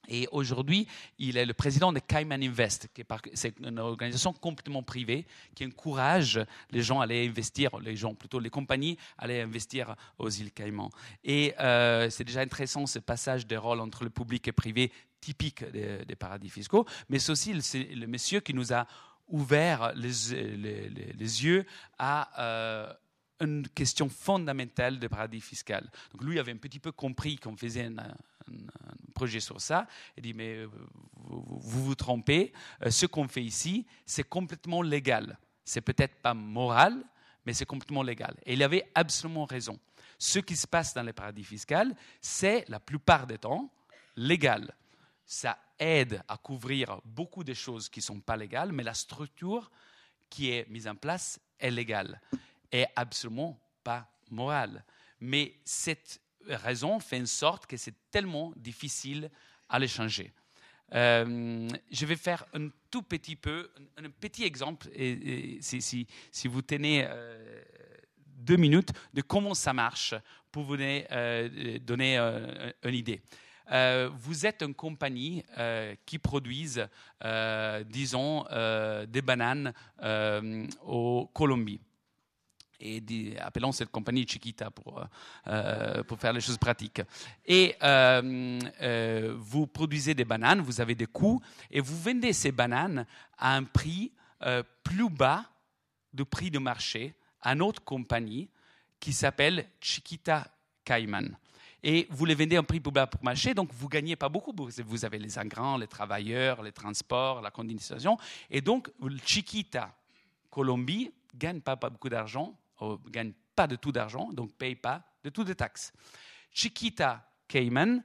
Et aujourd'hui, il est le président de Cayman Invest, qui est une organisation complètement privée qui encourage les gens à aller investir, les gens plutôt les compagnies à aller investir aux îles Caïmans. Et euh, c'est déjà intéressant ce passage des rôles entre le public et le privé typique des, paradis fiscaux, mais c'est aussi le, monsieur qui nous a ouvert les, yeux à euh, une question fondamentale de paradis fiscal. Donc lui avait un petit peu compris qu'on faisait un, projet sur ça. Il dit, mais euh, vous vous, trompez, euh, ce qu'on fait ici, c'est complètement légal. C'est peut-être pas moral, mais c'est complètement légal. Et il avait absolument raison. Ce qui se passe dans les paradis fiscaux, c'est la plupart des temps légal. Ça aide à couvrir beaucoup de choses qui ne sont pas légales, mais la structure qui est mise en place est légale et absolument pas morale. Mais cette raison fait en sorte que c'est tellement difficile à les changer. Euh, je vais faire un tout petit peu, un, petit exemple, et, si, si, vous tenez euh, deux minutes, de comment ça marche pour vous donner, euh, donner une idée. vous êtes une compagnie qui produise, disons, des bananes au Colombie et appelons cette compagnie Chiquita pour, euh, euh, pour faire les choses pratiques. Et euh, vous produisez des bananes, vous avez des coûts, et vous vendez ces bananes à un prix plus bas du prix de marché à une autre compagnie qui s'appelle Chiquita Cayman et vous les vendez un prix plus bas pour marché, donc vous ne gagnez pas beaucoup. Vous avez les ingrédients, les travailleurs, les transports, la condensation. Et donc, Chiquita, Colombie, ne gagne pas beaucoup d'argent ne gagne pas de tout d'argent, donc ne paye pas de tout de taxes. Chiquita Cayman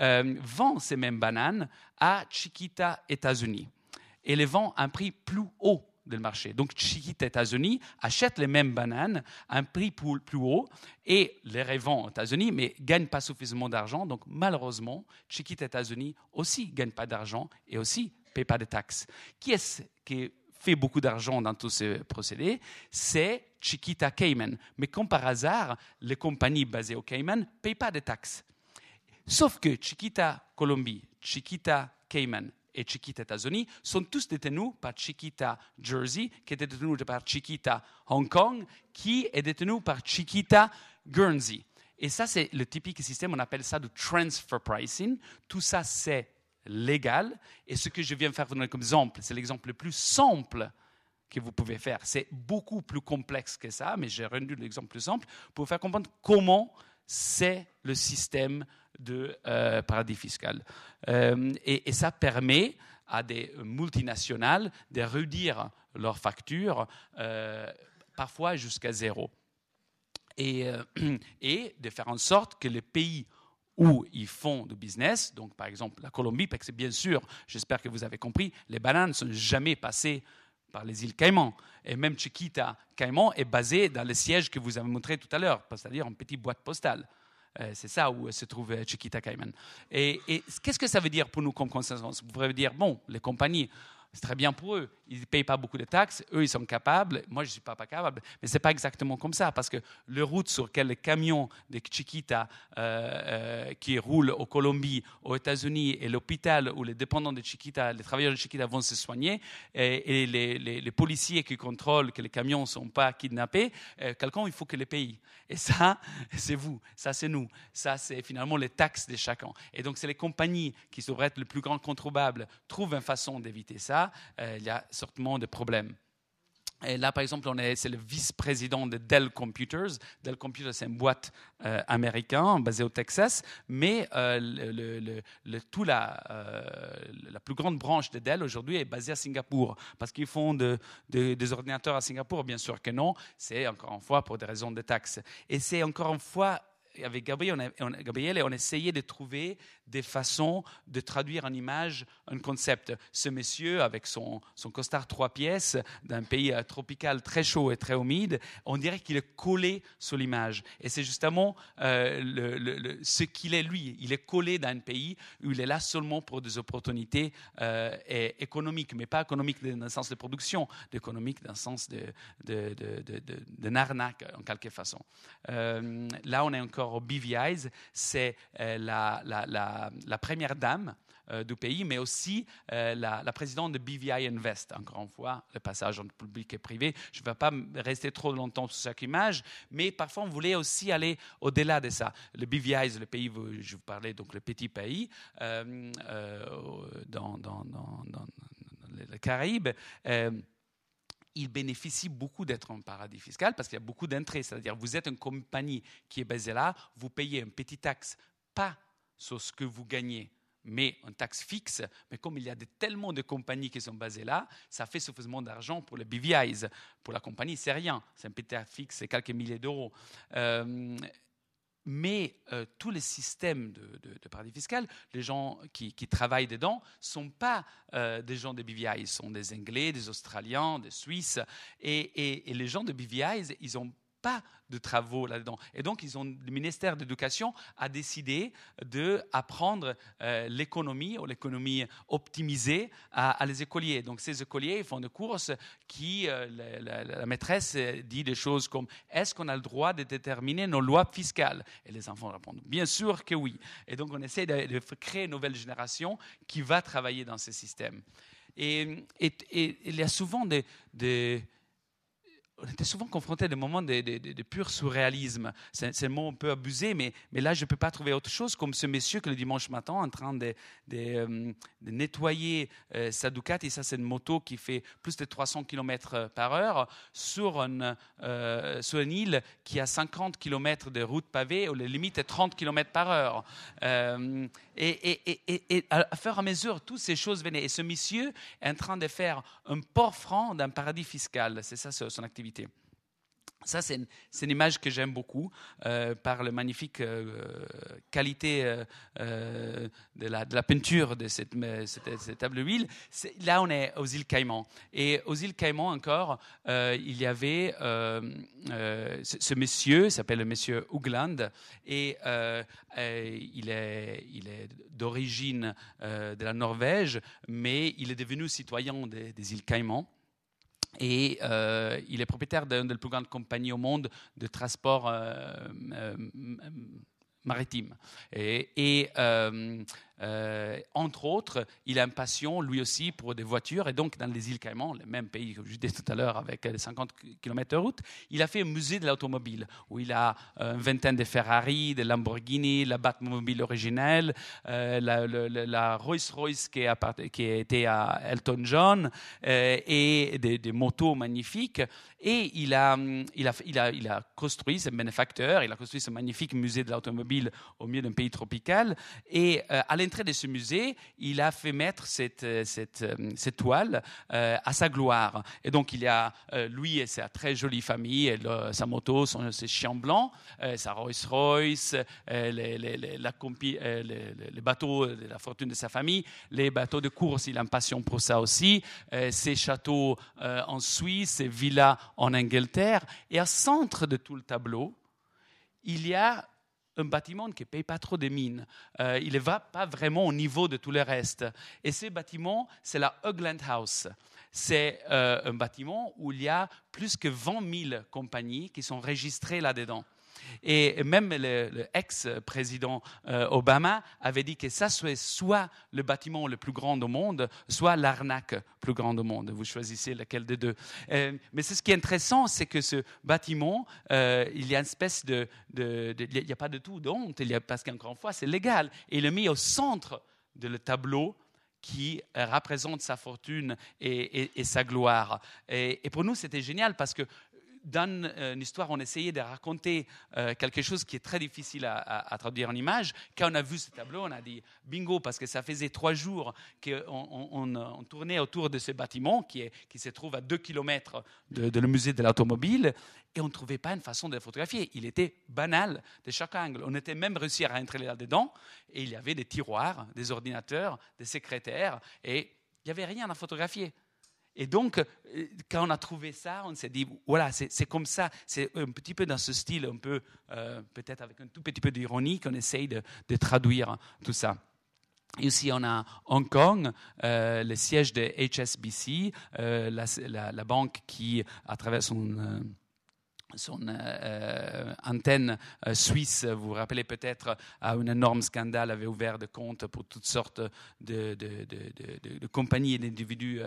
euh, vend ces mêmes bananes à Chiquita États-Unis et les vend à un prix plus haut du marché. Donc Chiquita États-Unis achète les mêmes bananes à un prix plus, plus haut et les revend aux États-Unis, mais ne gagne pas suffisamment d'argent. Donc malheureusement, Chiquita États-Unis aussi ne gagne pas d'argent et aussi ne paye pas de taxes. Qui est-ce qui fait beaucoup d'argent dans tous ces procédés, c'est Chiquita Cayman. Mais comme par hasard, les compagnies basées au Cayman ne payent pas de taxes. Sauf que Chiquita Colombie, Chiquita Cayman et Chiquita États-Unis sont tous détenus par Chiquita Jersey, qui est détenu par Chiquita Hong Kong, qui est détenu par Chiquita Guernsey. Et ça, c'est le typique système, on appelle ça du transfer pricing. Tout ça, c'est légal. Et ce que je viens de faire comme exemple, c'est l'exemple le plus simple que vous pouvez faire. C'est beaucoup plus complexe que ça, mais j'ai rendu l'exemple plus simple pour faire comprendre comment c'est le système de euh, paradis fiscal. Euh, et, ça permet à des multinationales de réduire leurs factures, euh, parfois jusqu'à zéro. Et, et, de faire en sorte que les pays où ils font du business, donc par exemple la Colombie, parce que bien sûr, j'espère que vous avez compris, les bananes ne sont jamais passées par les îles Caïmans. Et même Chiquita Caïman est basé dans le siège que vous avez montré tout à l'heure, c'est-à-dire une petite boîte postale. Euh, c'est ça où se trouve Chiquita Cayman. Et, qu'est-ce que ça veut dire pour nous comme consensus? Vous pourrez dire, bon, les compagnies c'est très bien pour eux. Ils ne payent pas beaucoup de taxes. Eux, ils sont capables. Moi, je ne suis pas, capable. Mais ce n'est pas exactement comme ça. Parce que le route sur lequel les camions de Chiquita euh, euh, qui roulent au Colombie, aux États-Unis, et l'hôpital où les dépendants de Chiquita, les travailleurs de Chiquita vont se soigner, et, les, les, policiers qui contrôlent que les camions ne sont pas kidnappés, euh, quelqu'un, il faut que les paye. Et ça, c'est vous. Ça, c'est nous. Ça, c'est finalement les taxes de chacun. Et donc, c'est les compagnies qui devraient être les plus grands contribuables trouvent une façon d'éviter ça. Euh, il y a certainement des problèmes. Et là, par exemple, on est, c'est le vice-président de Dell Computers. Dell Computers, c'est une boîte euh, américaine basée au Texas, mais euh, tout la, la plus grande branche de Dell aujourd'hui est basée à Singapour. Parce qu'ils font de, des ordinateurs à Singapour, bien sûr que non. C'est encore une fois pour des raisons de taxes. Et c'est encore une fois avec Gabriel, on, on essayait de trouver des façons de traduire en image un concept. Ce monsieur, avec son, son costard trois pièces, d'un pays euh, tropical très chaud et très humide, on dirait qu'il est collé sur l'image. Et c'est justement euh, ce qu'il est lui. Il est collé dans un pays où il est là seulement pour des opportunités euh, économiques, mais pas économiques dans le sens de production, économiques dans le sens de, de, narnaque, en quelque façon. là, on est encore au BVI's, c'est la, la, première dame euh, du pays, mais aussi euh, la, présidente de BVI Invest. Encore une fois, le passage entre public et privé. Je ne vais pas rester trop longtemps sur chaque image, mais parfois on voulait aussi aller au-delà de ça. Le BVI, le pays, je vous parlais, donc le petit pays euh, dans, dans, dans, dans, les Caraïbes il bénéficie beaucoup d'être un paradis fiscal parce qu'il y a beaucoup d'entrées. C'est-à-dire, vous êtes une compagnie qui est basée là, vous payez une petite taxe, pas sur ce que vous gagnez, mais en taxe fixe. Mais comme il y a tellement de compagnies qui sont basées là, ça fait suffisamment d'argent pour les BVIs. Pour la compagnie, c'est rien. C'est un petit taxe fixe, c'est quelques milliers d'euros. Euh, mais euh, tous les systèmes de, paradis fiscal, les gens qui, travaillent dedans, ne sont pas euh, des gens de BVI, ils sont des Anglais, des Australiens, des Suisses. Et, et les gens de BVI, ils ont pas de travaux là-dedans. Et donc, ils ont, le ministère de l'Éducation a décidé d'apprendre euh, l'économie ou l'économie optimisée à, les écoliers. Donc, ces écoliers font des courses qui, euh, la, maîtresse dit des choses comme est-ce qu'on a le droit de déterminer nos lois fiscales? Et les enfants répondent bien sûr que oui. Et donc, on essaie de, créer une nouvelle génération qui va travailler dans ces systèmes. Et, il y a souvent des on était souvent confronté à des moments de, pur surréalisme. C'est un mot un peu abusé, mais, là, je ne peux pas trouver autre chose comme ce monsieur que le dimanche matin, en train de, euh, nettoyer euh, sa Ducati, ça c'est une moto qui fait plus de 300 km par heure, sur une, euh, sur une île qui a 50 km de route pavée, où la limite est 30 km par heure. et, et, à fur et à mesure, toutes ces choses venaient. Et ce monsieur est en train de faire un port franc d'un paradis fiscal. C'est ça son activité. Ça, c'est une, image que j'aime beaucoup euh, par la magnifique euh, qualité euh, de, la, peinture de cette, table d'huile. Là, on est aux îles Caïmans. Et aux îles Caïmans, encore, il y avait ce, ce, monsieur, s'appelle le monsieur Hoogland, et il est, d'origine de la Norvège, mais il est devenu citoyen des îles Caïmans. Et euh, il est propriétaire d'une des plus grandes compagnies au monde de transport euh, euh, maritime. Entre autres, il a une passion, lui aussi, pour des voitures. Et donc, dans les îles Caïmans, le même pays que je disais tout à l'heure, avec les 50 km de route, il a fait un musée de l'automobile, où il a une vingtaine de Ferrari, de Lamborghini, la Batmobile originelle, la, Rolls-Royce qui, qui était à Elton John, et des, motos magnifiques. Et il a, a construit, ce bénéfacteur, il a construit ce magnifique musée de l'automobile au milieu d'un pays tropical. Et euh, à l'entrée de ce musée, il a fait mettre cette, euh, euh, cette toile à sa gloire. Et donc, il y a lui et sa très jolie famille, sa moto, ses chiens blancs, sa Rolls-Royce, les, les, les, la les, bateaux la fortune de sa famille, les bateaux de course, il a une passion pour ça aussi, ses châteaux en Suisse, ses villas en Angleterre. Et au centre de tout le tableau, il y a un bâtiment qui ne paye pas trop de mines. Euh, il ne va pas vraiment au niveau de tout le reste. Et ce bâtiment, c'est la Ugland House. C'est euh, un bâtiment où il y a plus que 20 000 compagnies qui sont registrées là-dedans. Et même le, ex-président euh, Obama avait dit que ça soit soit le bâtiment le plus grand au monde, soit l'arnaque plus grande au monde. Vous choisissez lequel des deux. Euh, mais ce qui est intéressant, c'est que ce bâtiment, euh, il y a une espèce de, il n'y a pas de tout d'honte, parce qu'encore une fois, c'est légal. Et il est mis au centre de le tableau qui représente sa fortune et, sa gloire. Et, pour nous, c'était génial parce que dans euh, une histoire, on essayait de raconter euh, quelque chose qui est très difficile à, traduire en images. Quand on a vu ce tableau, on a dit bingo, parce que ça faisait trois jours qu'on on, tournait autour de ce bâtiment qui se trouve à deux kilomètres de, le musée de l'automobile, et on ne trouvait pas une façon de le photographier. Il était banal de chaque angle. On était même réussi à rentrer là-dedans, et il y avait des tiroirs, des ordinateurs, des secrétaires, et il n'y avait rien à photographier. Et donc, euh, quand on a trouvé ça, on s'est dit, voilà, c'est comme ça, c'est un petit peu dans ce style, un peu, euh, peut-être avec un tout petit peu d'ironie, qu'on essaye de, traduire tout ça. Aussi, on a Hong Kong, euh, le siège de HSBC, la, banque qui, à travers son son euh, euh, antenne euh, suisse, vous vous rappelez peut-être, a un énorme scandale, avait ouvert des comptes pour toutes sortes de, de, compagnies et d'individus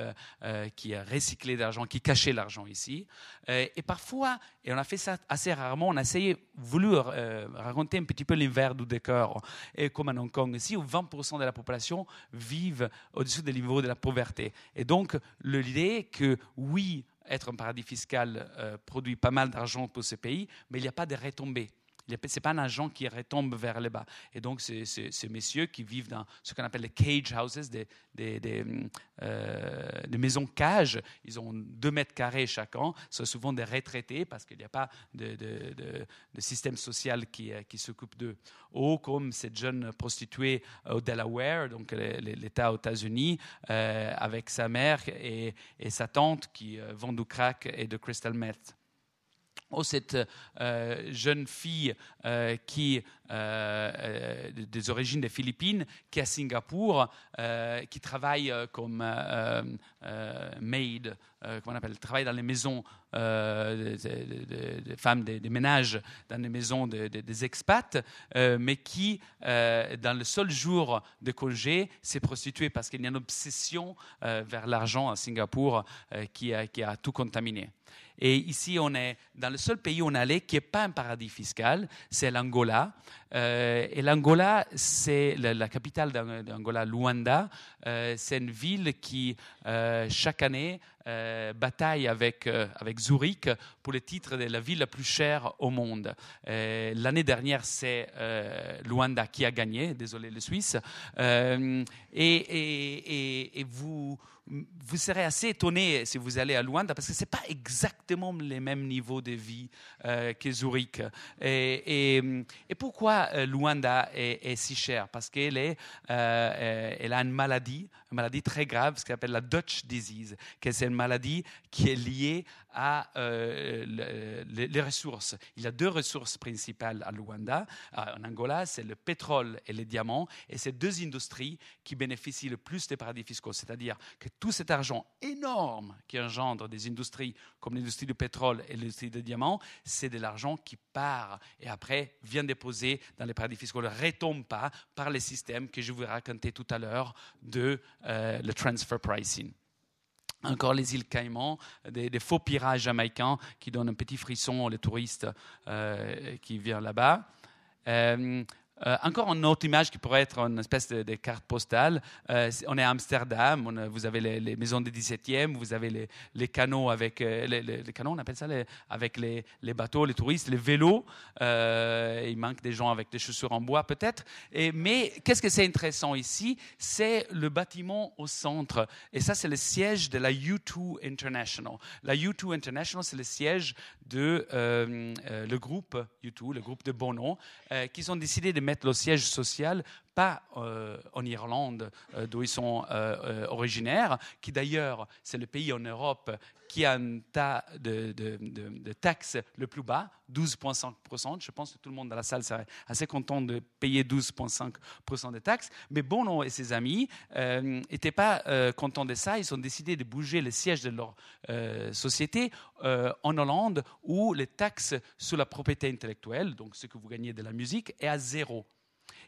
qui recyclaient l'argent, qui cachaient l'argent ici. et parfois, et on a fait ça assez rarement, on a essayé, voulu raconter un petit peu l'hiver du décor. Et comme à Hong Kong ici, où 20% de la population vivent au-dessus du niveau de la pauvreté. Et donc, l'idée est que oui, être un paradis fiscal euh, produit pas mal d'argent pour ce pays, mais il n'y a pas de retombées. Ce n'est pas un agent qui retombe vers le bas. Et donc, ces messieurs qui vivent dans ce qu'on appelle les cage houses, des, euh, maisons cages. Ils ont deux mètres carrés chacun. Ce sont souvent des retraités parce qu'il n'y a pas de, système social qui, euh, qui s'occupe d'eux. Ou comme cette jeune prostituée au Delaware, donc l'État aux États-Unis, euh, avec sa mère et, et, sa tante qui vendent du crack et de crystal meth. Oh, cette euh, jeune fille euh, qui euh, des origines des Philippines, qui est à Singapour, qui travaille comme maid, on appelle, travaille dans les maisons des femmes des, ménages, dans les maisons des expats, mais qui, dans le seul jour de congé, s'est prostituée parce qu'il y a une obsession vers l'argent à Singapour qui qui a tout contaminé. Et ici, on est dans le seul pays où on allé qui n'est pas un paradis fiscal, c'est l'Angola. Euh, et l'Angola, c'est la, capitale d'Angola, Luanda. Euh, c'est une ville qui, euh, chaque année, bataille avec, avec Zurich pour le titre de la ville la plus chère au monde. L'année dernière, c'est Luanda qui a gagné, désolé les Suisses. et, et, et vous vous serez assez étonné si vous allez à Luanda parce que ce n'est pas exactement les mêmes niveaux de vie euh, que Zurich. Et, pourquoi euh, Luanda est, si cher Parce qu'elle euh, elle a une maladie, une maladie très grave, ce qu'on appelle la Dutch disease, qui est une maladie qui est liée à les, ressources. Il y a deux ressources principales à Luanda, en Angola, c'est le pétrole et les diamants, et c'est deux industries qui bénéficient le plus des paradis fiscaux, c'est-à-dire que tout cet argent énorme qui engendre des industries comme l'industrie du pétrole et l'industrie des diamants, c'est de l'argent qui part et après vient déposer dans les paradis fiscaux, ne retombe pas par les systèmes que je vous racontais tout à l'heure de euh, le transfer pricing. Encore les îles Caïmans, des, faux pirates jamaïcains qui donnent un petit frisson aux touristes euh, qui viennent là-bas. Euh, euh, encore une autre image qui pourrait être une espèce de, carte postale. Euh, on est à Amsterdam, vous avez les, maisons du 17e, vous avez les, canaux avec euh, les, canaux, on appelle ça avec les, bateaux, les touristes, les vélos. il manque des gens avec des chaussures en bois peut-être. Mais qu'est-ce que c'est intéressant ici? C'est le bâtiment au centre. Et ça, c'est le siège de la U2 International. La U2 International, c'est le siège de le groupe U2, le groupe de Bono, qui ont décidé de mettre le siège social pas euh, en Irlande, euh, d'où ils sont euh, originaires, qui d'ailleurs, c'est le pays en Europe qui a un tas de, taxes le plus bas, 12,5%. Je pense que tout le monde dans la salle serait assez content de payer 12,5% de taxes. Mais Bono et ses amis n'étaient pas contents de ça. Ils ont décidé de bouger le siège de leur société en Hollande, où les taxes sur la propriété intellectuelle, donc ce que vous gagnez de la musique, est à zéro.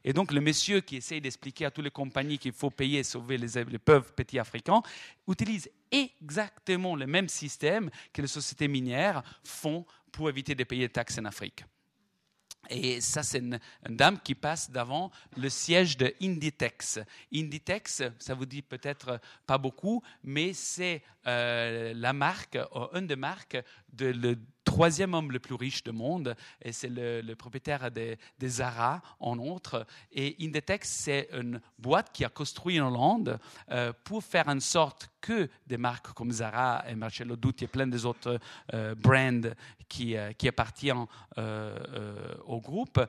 Et donc, le monsieur qui essaye d'expliquer à toutes les compagnies qu'il faut payer et sauver les, les petits Africains utilise exactement le même système que les sociétés minières font pour éviter de payer des taxes en Afrique. Et ça, c'est une, dame qui passe devant le siège de Inditex. Inditex, ça vous dit peut-être pas beaucoup, mais c'est euh, la marque, euh, une des marques de le troisième homme le plus riche du monde, et c'est le, propriétaire des, Zara, en outre. Et Inditex, c'est une boîte qui a construit en Hollande euh, pour faire en sorte que des marques comme Zara et Marcello Dutti et plein des autres brands qui, qui appartiennent au groupe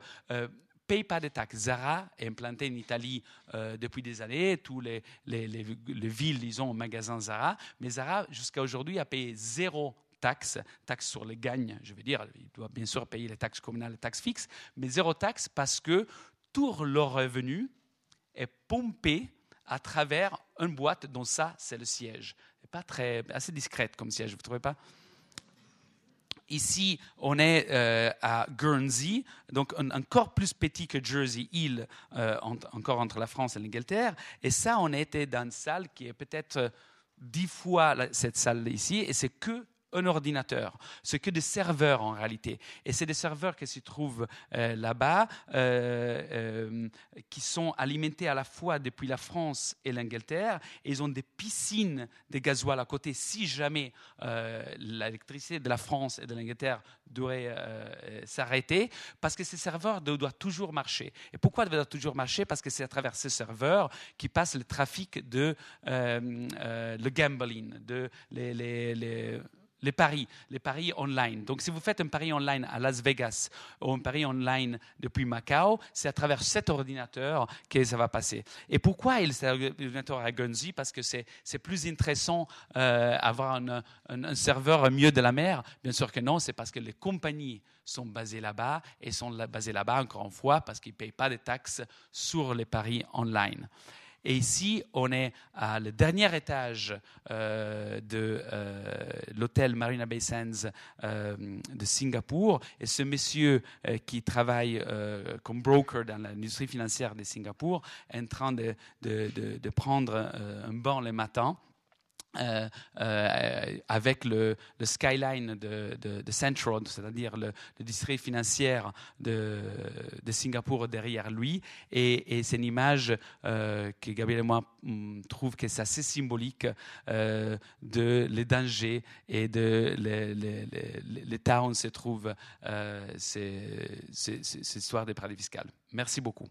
paye pas de taxes. Zara est implanté en Italie euh, depuis des années. Tous les, les, les, villes, ils ont un magasin Zara. Mais Zara, jusqu'à aujourd'hui, a payé zéro taxe, taxe sur les gagnes, je veux dire. Il doit bien sûr payer les taxes communales, les taxes fixes, mais zéro taxe parce que tout leur revenu est pompé à travers une boîte dont ça, c'est le siège. Pas très, assez discrète comme siège, vous ne trouvez pas? Ici, on est euh, à Guernsey, donc encore plus petit que Jersey Hill, euh, encore entre la France et l'Angleterre. Et ça, on était dans une salle qui est peut-être dix fois cette salle ici, et c'est que un ordinateur. Ce que des serveurs en réalité. Et c'est des serveurs qui se trouvent euh, là-bas, euh, euh, qui sont alimentés à la fois depuis la France et l'Angleterre. Et ils ont des piscines de gasoil à côté si jamais l'électricité de la France et de l'Angleterre devrait s'arrêter. Parce que ces serveurs doivent toujours marcher. Et pourquoi doivent toujours marcher? Parce que c'est à travers ces serveurs qui passe le trafic de le gambling, de les paris, les paris online. Donc, si vous faites un pari online à Las Vegas ou un pari online depuis Macao, c'est à travers cet ordinateur que ça va passer. Et pourquoi il cet ordinateur à Guernsey? Parce que c'est plus intéressant euh, avoir un, un, serveur mieux de la mer? Bien sûr que non, c'est parce que les compagnies sont basées là-bas et sont basées là-bas encore une fois parce qu'ils ne payent pas de taxes sur les paris online. Et ici, on est à le dernier étage euh, de euh, l'hôtel Marina Bay Sands euh, de Singapour. Et ce monsieur qui travaille comme broker dans l'industrie financière de Singapour est en train de, de, de prendre un banc le matin euh, euh, avec le, skyline de, Central, c'est-à-dire le, district financier de, Singapour derrière lui. Et, c'est une image euh, que Gabriel et moi mm, trouvons que c'est assez symbolique de les dangers et de l'état où se trouve cette histoire des paradis fiscaux. Merci beaucoup.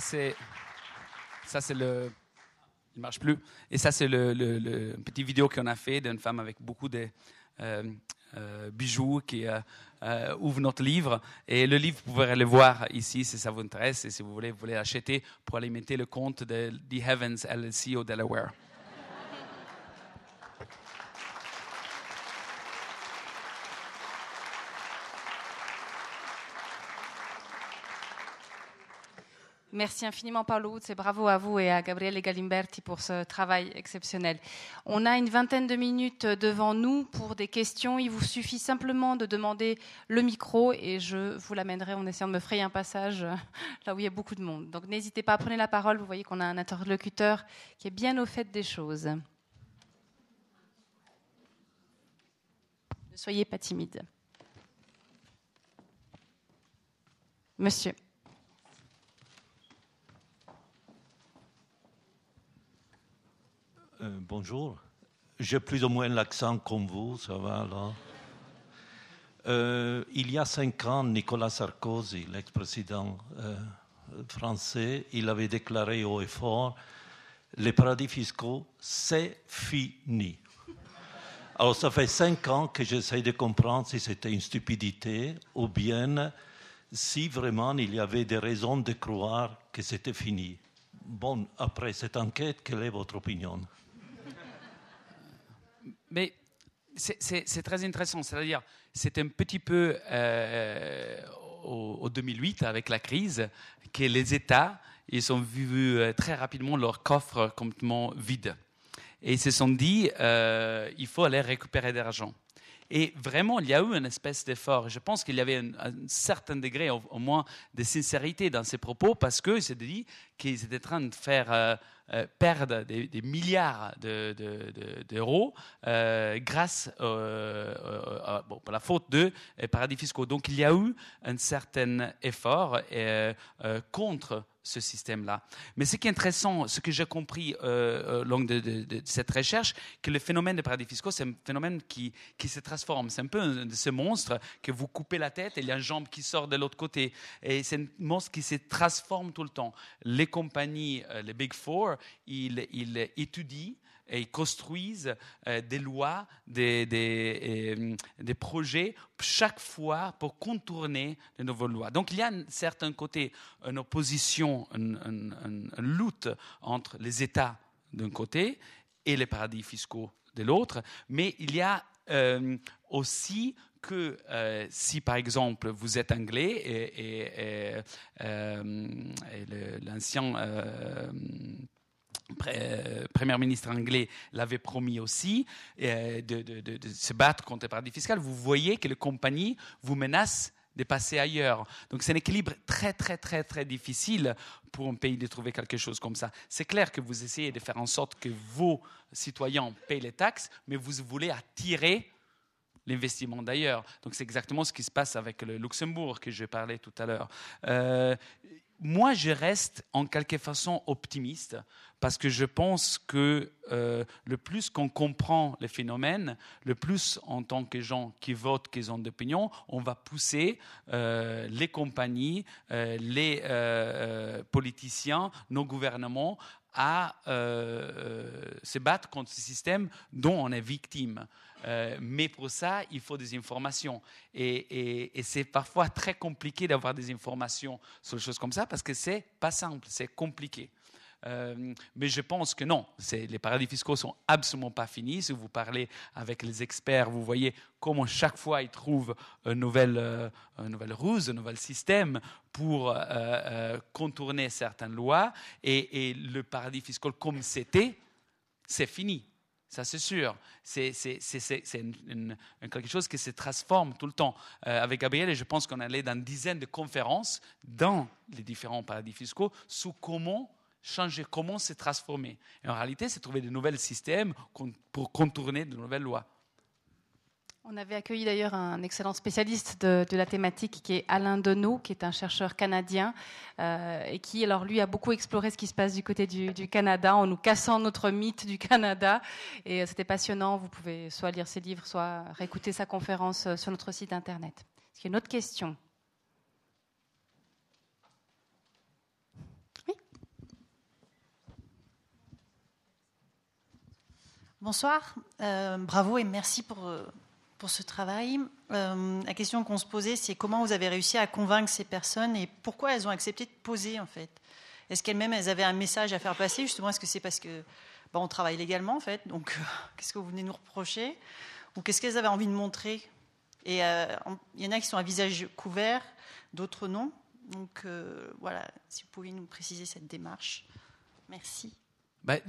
Ça, c'est, Ça, c'est le. Il marche plus. Et ça, c'est le, le, petit vidéo qu'on a fait d'une femme avec beaucoup de euh, euh, bijoux qui euh, ouvre notre livre. Et le livre, vous pouvez le voir ici si ça vous intéresse et si vous voulez, vous voulez l'acheter pour alimenter le compte de The Heavens LLC au Delaware. Merci infiniment, Paolo et bravo à vous et à Gabriele Galimberti pour ce travail exceptionnel. On a une vingtaine de minutes devant nous pour des questions. Il vous suffit simplement de demander le micro et je vous l'amènerai en essayant de me frayer un passage là où il y a beaucoup de monde. Donc n'hésitez pas à prendre la parole. Vous voyez qu'on a un interlocuteur qui est bien au fait des choses. Ne soyez pas timide. Monsieur. Euh, bonjour. J'ai plus ou moins l'accent comme vous, ça va là. Euh, il y a cinq ans, Nicolas Sarkozy, l'ex-président euh, français, il avait déclaré haut et fort les paradis fiscaux, c'est fini. Alors, ça fait cinq ans que j'essaie de comprendre si c'était une stupidité ou bien si vraiment il y avait des raisons de croire que c'était fini. Bon, après cette enquête, quelle est votre opinion? Mais c'est très intéressant. C'est-à-dire, c'est un petit peu euh, au, 2008, avec la crise, que les États ils ont vu euh, très rapidement leur coffre complètement vide. Et ils se sont dit, euh, il faut aller récupérer de l'argent. Et vraiment, il y a eu une espèce d'effort. Je pense qu'il y avait un, certain degré, au, moins, de sincérité dans ces propos, parce qu'ils s'étaient dit qu'ils étaient en train de faire euh, perdre des, milliards d'euros euh, grâce euh, à, la faute de paradis fiscaux. Donc il y a eu un certain effort contre ce système-là. Mais ce qui est intéressant, ce que j'ai compris euh, au long de, cette recherche, que le phénomène des paradis fiscaux, c'est un phénomène qui, qui se transforme. C'est un peu un, de ces monstres que vous coupez la tête et il y a une jambe qui sort de l'autre côté. Et c'est un monstre qui se transforme tout le temps. Les compagnies, les Big Four, ils, ils étudient et ils construisent euh, des lois, des, des, euh, des, projets chaque fois pour contourner de nouvelles lois. Donc il y a un certain côté, une opposition, une, lutte entre les États d'un côté et les paradis fiscaux de l'autre, mais il y a euh, aussi que si par exemple vous êtes anglais et, l'ancien Premier ministre anglais l'avait promis aussi, euh, de, se battre contre les paradis fiscaux, vous voyez que les compagnies vous menacent de passer ailleurs. Donc c'est un équilibre très très très très difficile pour un pays de trouver quelque chose comme ça. C'est clair que vous essayez de faire en sorte que vos citoyens payent les taxes, mais vous voulez attirer l'investissement d'ailleurs. Donc c'est exactement ce qui se passe avec le Luxembourg que je parlais tout à l'heure. Euh, moi, je reste en quelque façon optimiste parce que je pense que euh, le plus qu'on comprend les phénomènes, le plus en tant que gens qui votent, qui ont d'opinion, on va pousser euh, les compagnies, euh, les politiciens, nos gouvernements à se battre contre ce système dont on est victime. Mais pour ça, il faut des informations. Et, et c'est parfois très compliqué d'avoir des informations sur des choses comme ça parce que c'est pas simple, c'est compliqué. Euh, mais je pense que non, les paradis fiscaux sont absolument pas finis. Si vous parlez avec les experts, vous voyez comment chaque fois ils trouvent une nouvelle, euh, une nouvelle ruse, un nouvel système pour euh, contourner certaines lois. Et, le paradis fiscal comme c'était, c'est fini. Ça, c'est sûr. C'est quelque chose qui se transforme tout le temps. avec Gabriel, je pense qu'on allait dans une dizaine de conférences dans les différents paradis fiscaux sur comment changer, comment se transformer. En réalité, c'est trouver de nouveaux systèmes pour contourner de nouvelles lois. On avait accueilli d'ailleurs un excellent spécialiste de, la thématique qui est Alain Deneau, qui est un chercheur canadien euh, et qui, alors lui, a beaucoup exploré ce qui se passe du côté du, Canada en nous cassant notre mythe du Canada. Et euh, c'était passionnant. Vous pouvez soit lire ses livres, soit réécouter sa conférence euh, sur notre site internet. Est-ce qu'il y a une autre question? Oui Bonsoir, bravo et merci pour pour ce travail. Euh, la question qu'on se posait, c'est comment vous avez réussi à convaincre ces personnes et pourquoi elles ont accepté de poser en fait? Est-ce qu'elles-mêmes, elles avaient un message à faire passer? Justement, est-ce que c'est parce que bon, on travaille légalement en fait? Donc, qu'est-ce que vous venez nous reprocher? Ou qu'est-ce qu'elles avaient envie de montrer? Et il y en a qui sont à visage couvert, d'autres non. Donc voilà, si vous pouvez nous préciser cette démarche. Merci. Ben,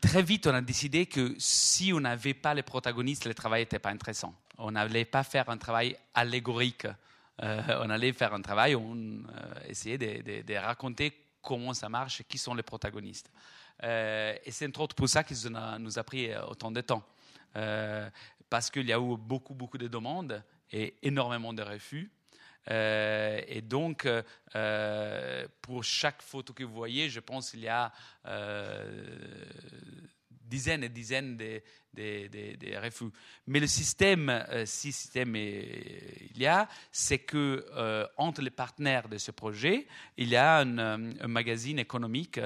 très vite, on a décidé que si on n'avait pas les protagonistes, le travail n'était pas intéressant. On n'allait pas faire un travail allégorique. Euh, on allait faire un travail on euh, essayait de, raconter comment ça marche qui sont les protagonistes. Euh, et c'est entre autres pour ça ça nous a pris autant de temps. parce qu'il y a eu beaucoup, beaucoup de demandes et énormément de refus. Et donc, pour chaque photo que vous voyez, je pense qu'il y a dizaines et dizaines de, de, refus. Mais le système, si système il y a, c'est que entre les partenaires de ce projet, il y a un, un magazine économique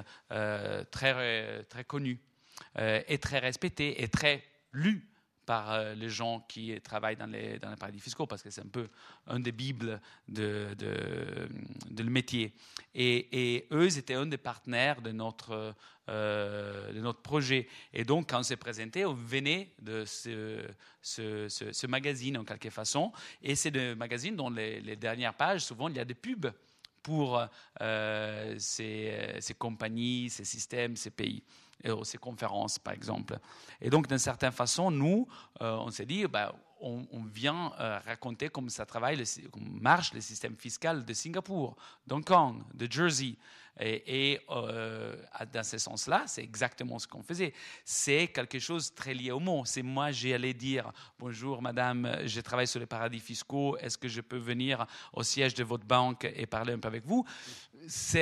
très, très connu et très respecté et très lu par euh, les gens qui travaillent dans les, paradis fiscaux, parce que c'est un peu un des bibles de, le métier. Et, eux, étaient un des partenaires de notre, euh, de notre projet. Et donc, quand on s'est présenté, on venait de ce, magazine, en quelque façon. Et c'est des magazines dont les, dernières pages, souvent, il y a des pubs pour euh, ces, ces compagnies, ces systèmes, ces pays et ces conférences, par exemple. Et donc, d'une certaine façon, nous, euh, on s'est dit, bah, on, vient euh, raconter comment ça travaille, comment marche le système fiscal de Singapour, d'Hong Kong, de Jersey. Et, euh, dans ce sens-là, c'est exactement ce qu'on faisait. C'est quelque chose très lié au mot. C'est moi, j'allais dire bonjour, madame, je travaille sur les paradis fiscaux. Est-ce que je peux venir au siège de votre banque et parler un peu avec vous?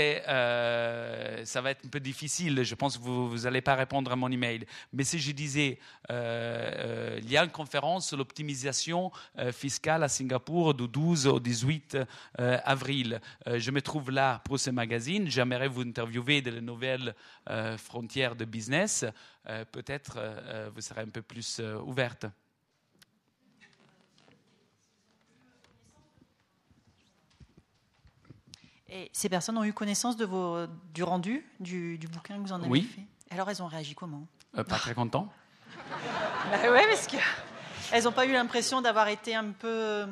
Euh, ça va être un peu difficile. Je pense que vous n'allez pas répondre à mon email. Mais si je disais, euh, euh, il y a une conférence sur l'optimisation fiscale à Singapour du 12 au 18 avril. je me trouve là pour ce magazine. J'aimerais vous interviewer de la nouvelle frontière de business. Peut-être vous serez un peu plus ouverte. Et ces personnes ont eu connaissance de vos, du rendu du, du bouquin que vous en avez oui. fait Alors elles ont réagi comment euh, Pas très content. bah oui, parce qu'elles n'ont pas eu l'impression d'avoir été un peu... Euh,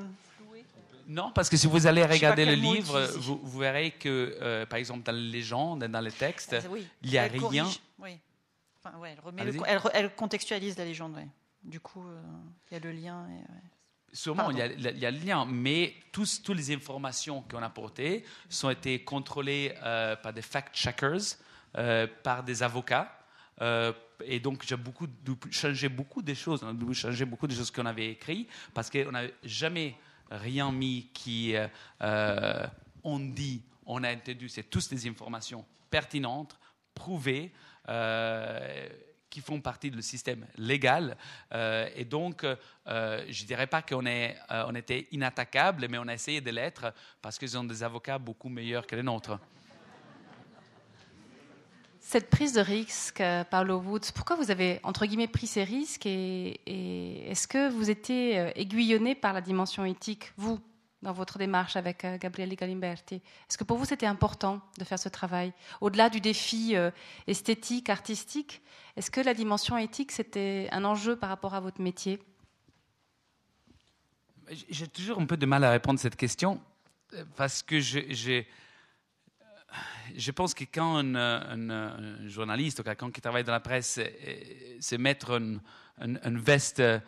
non, parce que si vous allez regarder le livre, vous, vous, verrez que, euh, par exemple, dans les légendes, dans les textes, ah, il n'y a rien. Oui. Enfin, ouais, elle, remet elle, elle, contextualise la légende. Ouais. Du coup, il y a le lien. Et, Sûrement, il y, a, il y, a, le lien, mais tous, toutes les informations qu'on a apportées sont été contrôlées euh, par des fact-checkers, euh, par des avocats. Euh, et donc, j'ai beaucoup changé beaucoup de choses. On a changé beaucoup de choses qu'on avait écrites parce qu'on n'a jamais rien mis qui on dit, on a introduit. C'est toutes des informations pertinentes, prouvées qui font partie du système légal. Euh, et donc, euh, je ne dirais pas qu'on est, euh, on était inattaquable, mais on a essayé de l'être parce qu'ils ont des avocats beaucoup meilleurs que les nôtres. Cette prise de risque, Paolo Woods, pourquoi vous avez, entre guillemets, pris ces risques et, et est-ce que vous étiez aiguillonné par la dimension éthique, vous, dans votre démarche avec Gabriele Galimberti. Est-ce que pour vous, c'était important de faire ce travail Au-delà du défi esthétique, artistique, est-ce que la dimension éthique, c'était un enjeu par rapport à votre métier? J'ai toujours un peu de mal à répondre à cette question parce que je, je pense que quand un, journaliste ou quelqu'un qui travaille dans la presse euh, se mettre une, veste euh,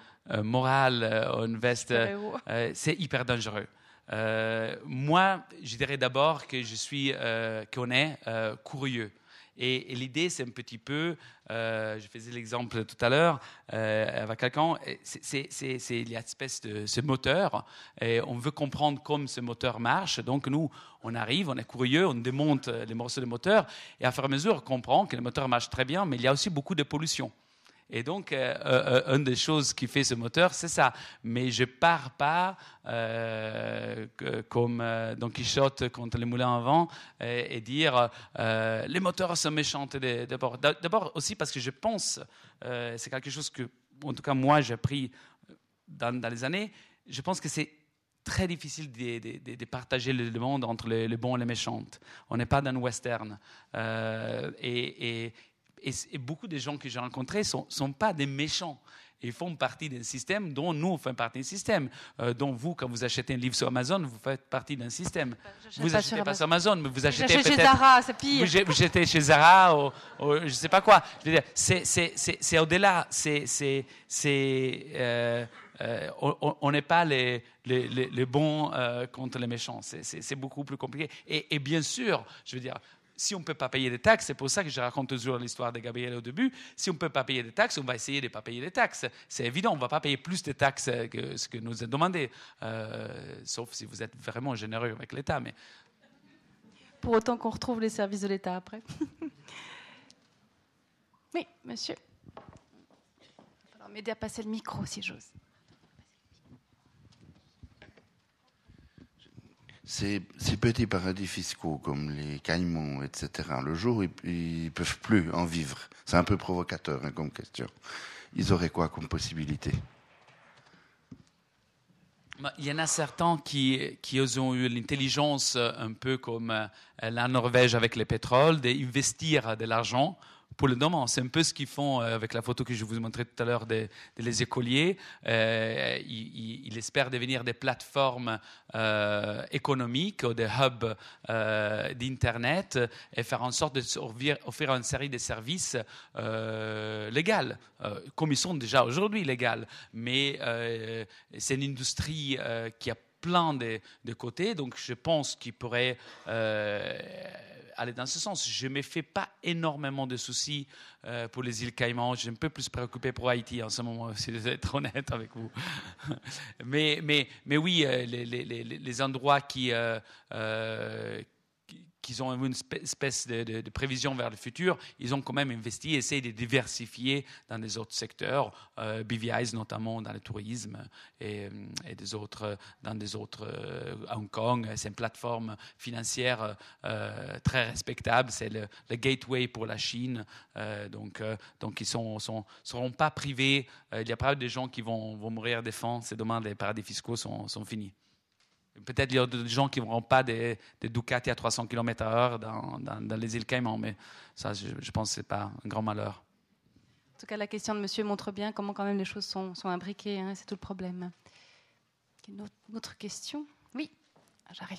morale, euh, une veste, c'est hyper dangereux. Moi, je dirais d'abord que je suis, qu'on est curieux. Et, l'idée, c'est un petit peu, euh, je faisais l'exemple tout à l'heure euh, avec quelqu'un, c'est il y a une espèce de ce moteur, et on veut comprendre comment ce moteur marche. Donc nous, on arrive, on est curieux, on démonte les morceaux de moteur, et à fur et à mesure, on comprend que le moteur marche très bien, mais il y a aussi beaucoup de pollution. Et donc, euh, euh, une des choses qui fait ce moteur, c'est ça. Mais je pars pas euh, comme Don Quichotte contre les moulins à vent et, dire les moteurs sont méchants d'abord. Aussi parce que je pense, c'est quelque chose que, en tout cas, moi, j'ai appris dans, les années, je pense que c'est très difficile de, partager le, monde entre les, bons et les méchants. On n'est pas dans un western. et, beaucoup de gens que j'ai rencontrés ne sont, sont, pas des méchants. Ils font partie d'un système dont nous, on fait partie d'un système. Euh, dont vous, quand vous achetez un livre sur Amazon, vous faites partie d'un système. Vous n'achetez pas sur Amazon, mais vous achetez peut-être... chez Zara, c'est pire. Vous, vous achetez chez Zara ou, je ne sais pas quoi. Je veux dire, c'est au-delà. C'est... Euh, euh, on n'est pas les, les, les, bons euh, contre les méchants. C'est beaucoup plus compliqué. Et, et, bien sûr, je veux dire, si on ne peut pas payer des taxes, c'est pour ça que je raconte toujours l'histoire de Gabriel au début, si on ne peut pas payer des taxes, on va essayer de ne pas payer des taxes. C'est évident, on ne va pas payer plus de taxes que ce que nous est demandé, euh, sauf si vous êtes vraiment généreux avec l'État. Mais... Pour autant qu'on retrouve les services de l'État après. oui, monsieur. Il va m'aider à passer le micro si j'ose. Ces, petits paradis fiscaux comme les Caïmans, etc., le jour ils, ne peuvent plus en vivre. C'est un peu provocateur hein, comme question. Ils auraient quoi comme possibilité? Bah, il y en a certains qui, qui ont eu l'intelligence, euh, un peu comme euh, la Norvège avec le pétrole, d'investir de l'argent pour le moment. C'est un peu ce qu'ils font euh, avec la photo que je vous ai montrée tout à l'heure des, les écoliers. Euh, ils, espèrent devenir des plateformes euh, économiques ou des hubs d'Internet et faire en sorte d'offrir offrir une série de services légaux, comme ils sont déjà aujourd'hui légaux. Mais c'est une industrie qui a plein de, de côtés, donc je pense qu'ils pourraient aller dans ce sens. Je ne me fais pas énormément de soucis euh, pour les îles Caïmans. Je suis un peu plus préoccupé pour Haïti en ce moment, si je vais être honnête avec vous. mais, mais, mais oui, euh, les, endroits qui, euh, qu'ils ont une espèce de, prévision vers le futur, ils ont quand même investi, essayé de diversifier dans des autres secteurs, euh, BVI's notamment dans le tourisme et, des autres, dans des autres, euh, Hong Kong, c'est une plateforme financière euh, très respectable, c'est le, gateway pour la Chine, donc, donc ils ne seront pas privés, il y a pas de gens qui vont, mourir de faim, ces demandes, les paradis fiscaux sont, sont finis. Peut-être il y a des gens qui ne n'auront pas des, des, Ducati à 300 km/h dans, dans, les îles Caïmans, mais ça, je, pense que ce n'est pas un grand malheur. En tout cas, la question de monsieur montre bien comment quand même les choses sont, sont imbriquées, hein, c'est tout le problème. Une autre, question? Oui, ah, j'arrive.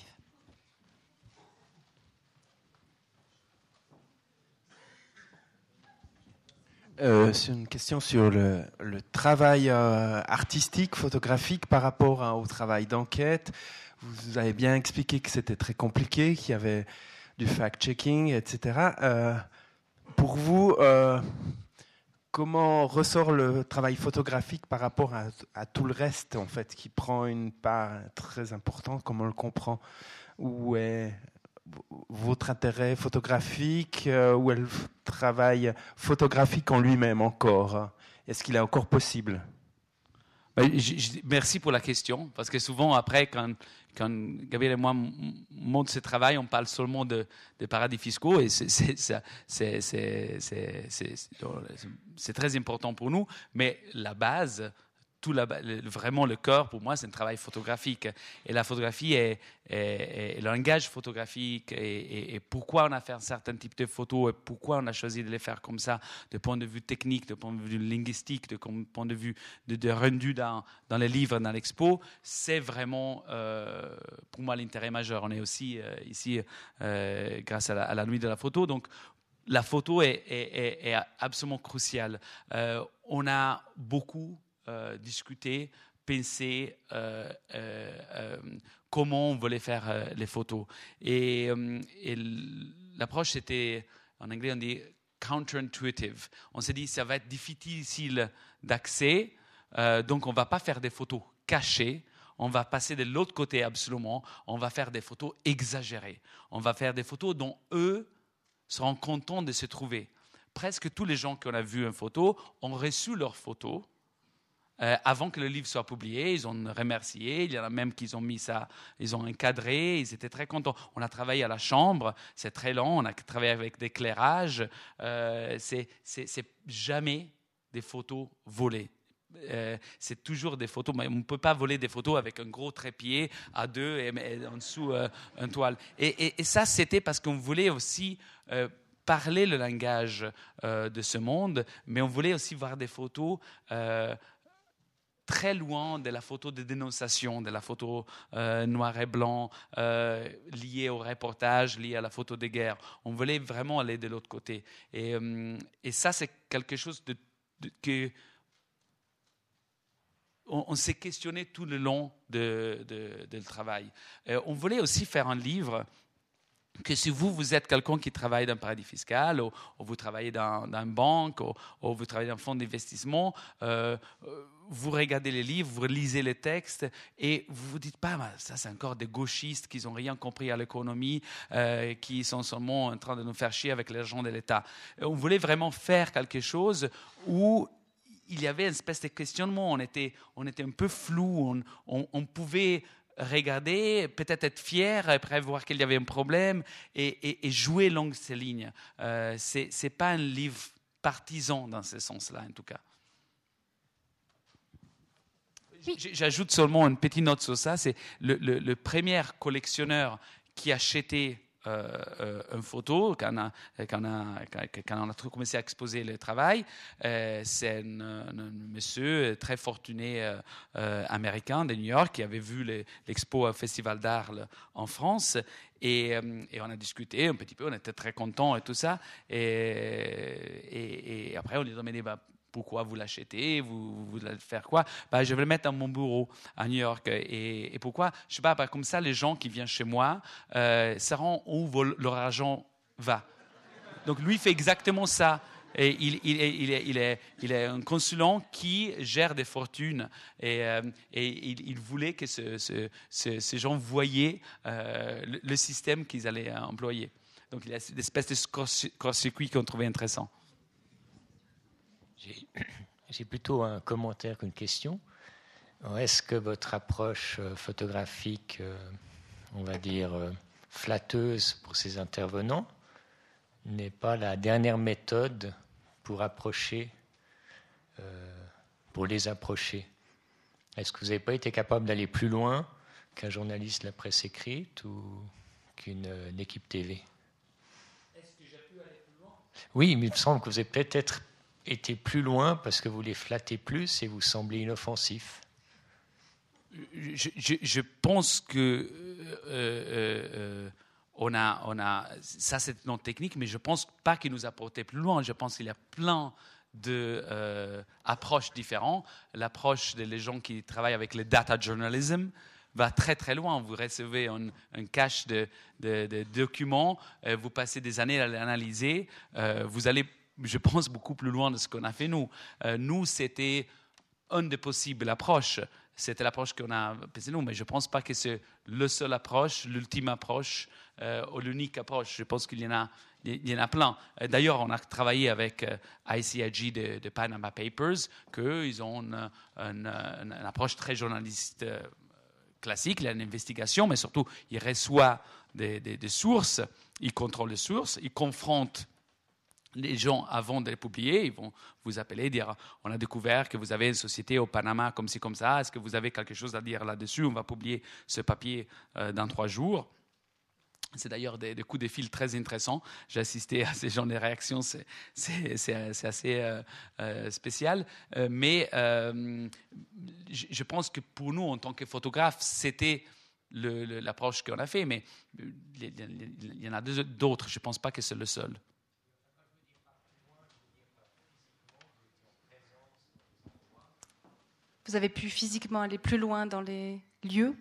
Euh, c'est une question sur le, le travail euh, artistique, photographique par rapport hein, au travail d'enquête. Vous avez bien expliqué que c'était très compliqué, qu'il y avait du fact-checking, etc. Euh, pour vous, euh, comment ressort le travail photographique par rapport à, tout le reste, en fait, qui prend une part très importante, comme on le comprend? Où est votre intérêt photographique euh, Où est le travail photographique en lui-même encore? Est-ce qu'il est encore possible? Bah, merci pour la question, parce que souvent, après, quand, quand Gabriel et moi montent ce travail, on parle seulement de, paradis fiscaux, et c'est très important pour nous, mais la base, tout vraiment le cœur, pour moi, c'est un travail photographique. Et la photographie est, le langage photographique et, pourquoi on a fait un certain type de photos et pourquoi on a choisi de les faire comme ça, de point de vue technique, de point de vue linguistique, de point de vue de, rendu dans, les livres, dans l'expo, c'est vraiment euh, pour moi l'intérêt majeur. On est aussi euh, ici euh, grâce à la, nuit de la photo. Donc, la photo est, absolument cruciale. on a beaucoup discuter, penser euh, euh, comment on voulait faire les photos. Et, l'approche, c'était, en anglais, on dit counterintuitive. On s'est dit, ça va être difficile d'accès, donc on ne va pas faire des photos cachées, on va passer de l'autre côté absolument, on va faire des photos exagérées. On va faire des photos dont eux seront contents de se trouver presque tous les gens qu'on a vus en photo ont reçu leurs photos euh, avant que le livre soit publié, ils ont remercié. Il y en a même qui ont mis ça, ils ont encadré. Ils étaient très contents. On a travaillé à la chambre, c'est très long. On a travaillé avec d'éclairage. Euh, c'est jamais des photos volées. Euh, c'est toujours des photos, mais on ne peut pas voler des photos avec un gros trépied à deux et, en dessous euh, un toile. Et, ça, c'était parce qu'on voulait aussi parler le langage de ce monde, mais on voulait aussi voir des photos très loin de la photo de dénonciation, de la photo euh, noir et blanc euh, liée au reportage, liée à la photo de guerre. On voulait vraiment aller de l'autre côté. Et, euh, ça, c'est quelque chose de, que on, s'est questionné tout le long de, de, travail. on voulait aussi faire un livre que si vous, vous êtes quelqu'un qui travaille dans un paradis fiscal, ou, vous travaillez dans, une banque, ou, vous travaillez dans un fonds d'investissement, vous regardez les livres, vous lisez les textes et vous vous dites pas, ça c'est encore des gauchistes qui n'ont rien compris à l'économie, euh, qui sont seulement en train de nous faire chier avec l'argent de l'État. On voulait vraiment faire quelque chose où il y avait une espèce de questionnement, on était, on était un peu flou, on, pouvait regarder, peut-être être fier après voir qu'il y avait un problème et, jouer longue ces lignes. Euh, ce n'est pas un livre partisan dans ce sens-là, en tout cas. J'ajoute seulement une petite note sur ça. C'est le, premier collectionneur qui a acheté euh, euh, une photo quand on, a, a, commencé à exposer le travail. Euh, c'est un, monsieur très fortuné américain de New York qui avait vu l'expo au Festival d'art en France. Et, on a discuté un petit peu, on était très contents et tout ça. Et, après, on lui a demandé bah, pourquoi vous l'achetez, vous, vous allez faire quoi? Bah, Je vais le mettre dans mon bureau à New York. Et, pourquoi? Je sais pas, bah, comme ça, les gens qui viennent chez moi euh, sauront où leur argent va. Donc lui fait exactement ça. Et il, est, il, est, il, est, il, est, un consulant qui gère des fortunes. Et, euh, et il, voulait que ce, ces gens voyaient euh, le, système qu'ils allaient employer. Donc il y a une espèce de cross-circuit qu'on trouvait intéressant. J'ai plutôt un commentaire qu'une question. Est-ce que votre approche euh, photographique, euh, on va dire, euh, flatteuse pour ces intervenants, n'est pas la dernière méthode pour approcher, pour les approcher? Est-ce que vous n'avez pas été capable d'aller plus loin qu'un journaliste de la presse écrite ou qu'une équipe TV Est-ce que j'ai pu aller plus loin? Oui, mais il me semble que vous avez peut-être été plus loin parce que vous les flattez plus et vous semblez inoffensif je, pense que euh, euh, euh, on a, on a, ça c'est non technique, mais je pense pas qu'il nous a porté plus loin. Je pense qu'il y a plein d'approches différentes. L'approche des gens qui travaillent avec le data journalism va très très loin. Vous recevez un, cache de, documents, vous passez des années à l'analyser, vous allez je pense, beaucoup plus loin de ce qu'on a fait nous. Euh, nous, c'était une des possibles approches. C'était l'approche qu'on a pensé nous, mais je ne pense pas que c'est le seul approche, l'ultime approche euh, ou l'unique approche. Je pense qu'il y en a, il y en a plein. Euh, d'ailleurs, on a travaillé avec ICIG de, Panama Papers, qu'ils ont une, approche très journaliste classique, il y a une investigation, mais surtout, ils reçoivent des sources, ils contrôlent les sources, ils confrontent les gens, avant de les publier, ils vont vous appeler, dire on a découvert que vous avez une société au Panama comme ci, comme ça, est-ce que vous avez quelque chose à dire là-dessus? On va publier ce papier euh, dans trois jours. C'est d'ailleurs des, coups de fil très intéressants. J'ai assisté à ces genres de réactions, c'est assez euh, euh, spécial. mais je pense que pour nous, en tant que photographe, c'était l'approche qu'on a fait. Mais il y en a d'autres. Je ne pense pas que c'est le seul. Vous avez pu physiquement aller plus loin dans les lieux?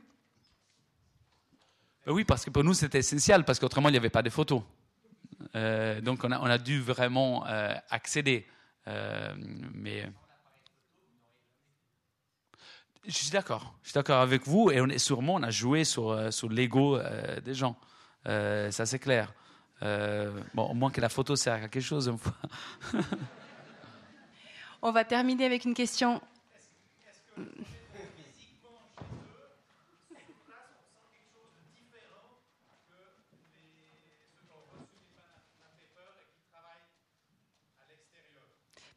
Ben Oui, parce que pour nous, c'était essentiel, parce qu'autrement, il n'y avait pas de photos. Euh, donc, on a, on a, dû vraiment euh, accéder. Euh, mais. Je suis d'accord. Je suis d'accord avec vous. Et on est, sûrement, on a joué sur, sur l'ego des gens. ça, c'est clair. bon, au moins que la photo sert à quelque chose une fois. On va terminer avec une question.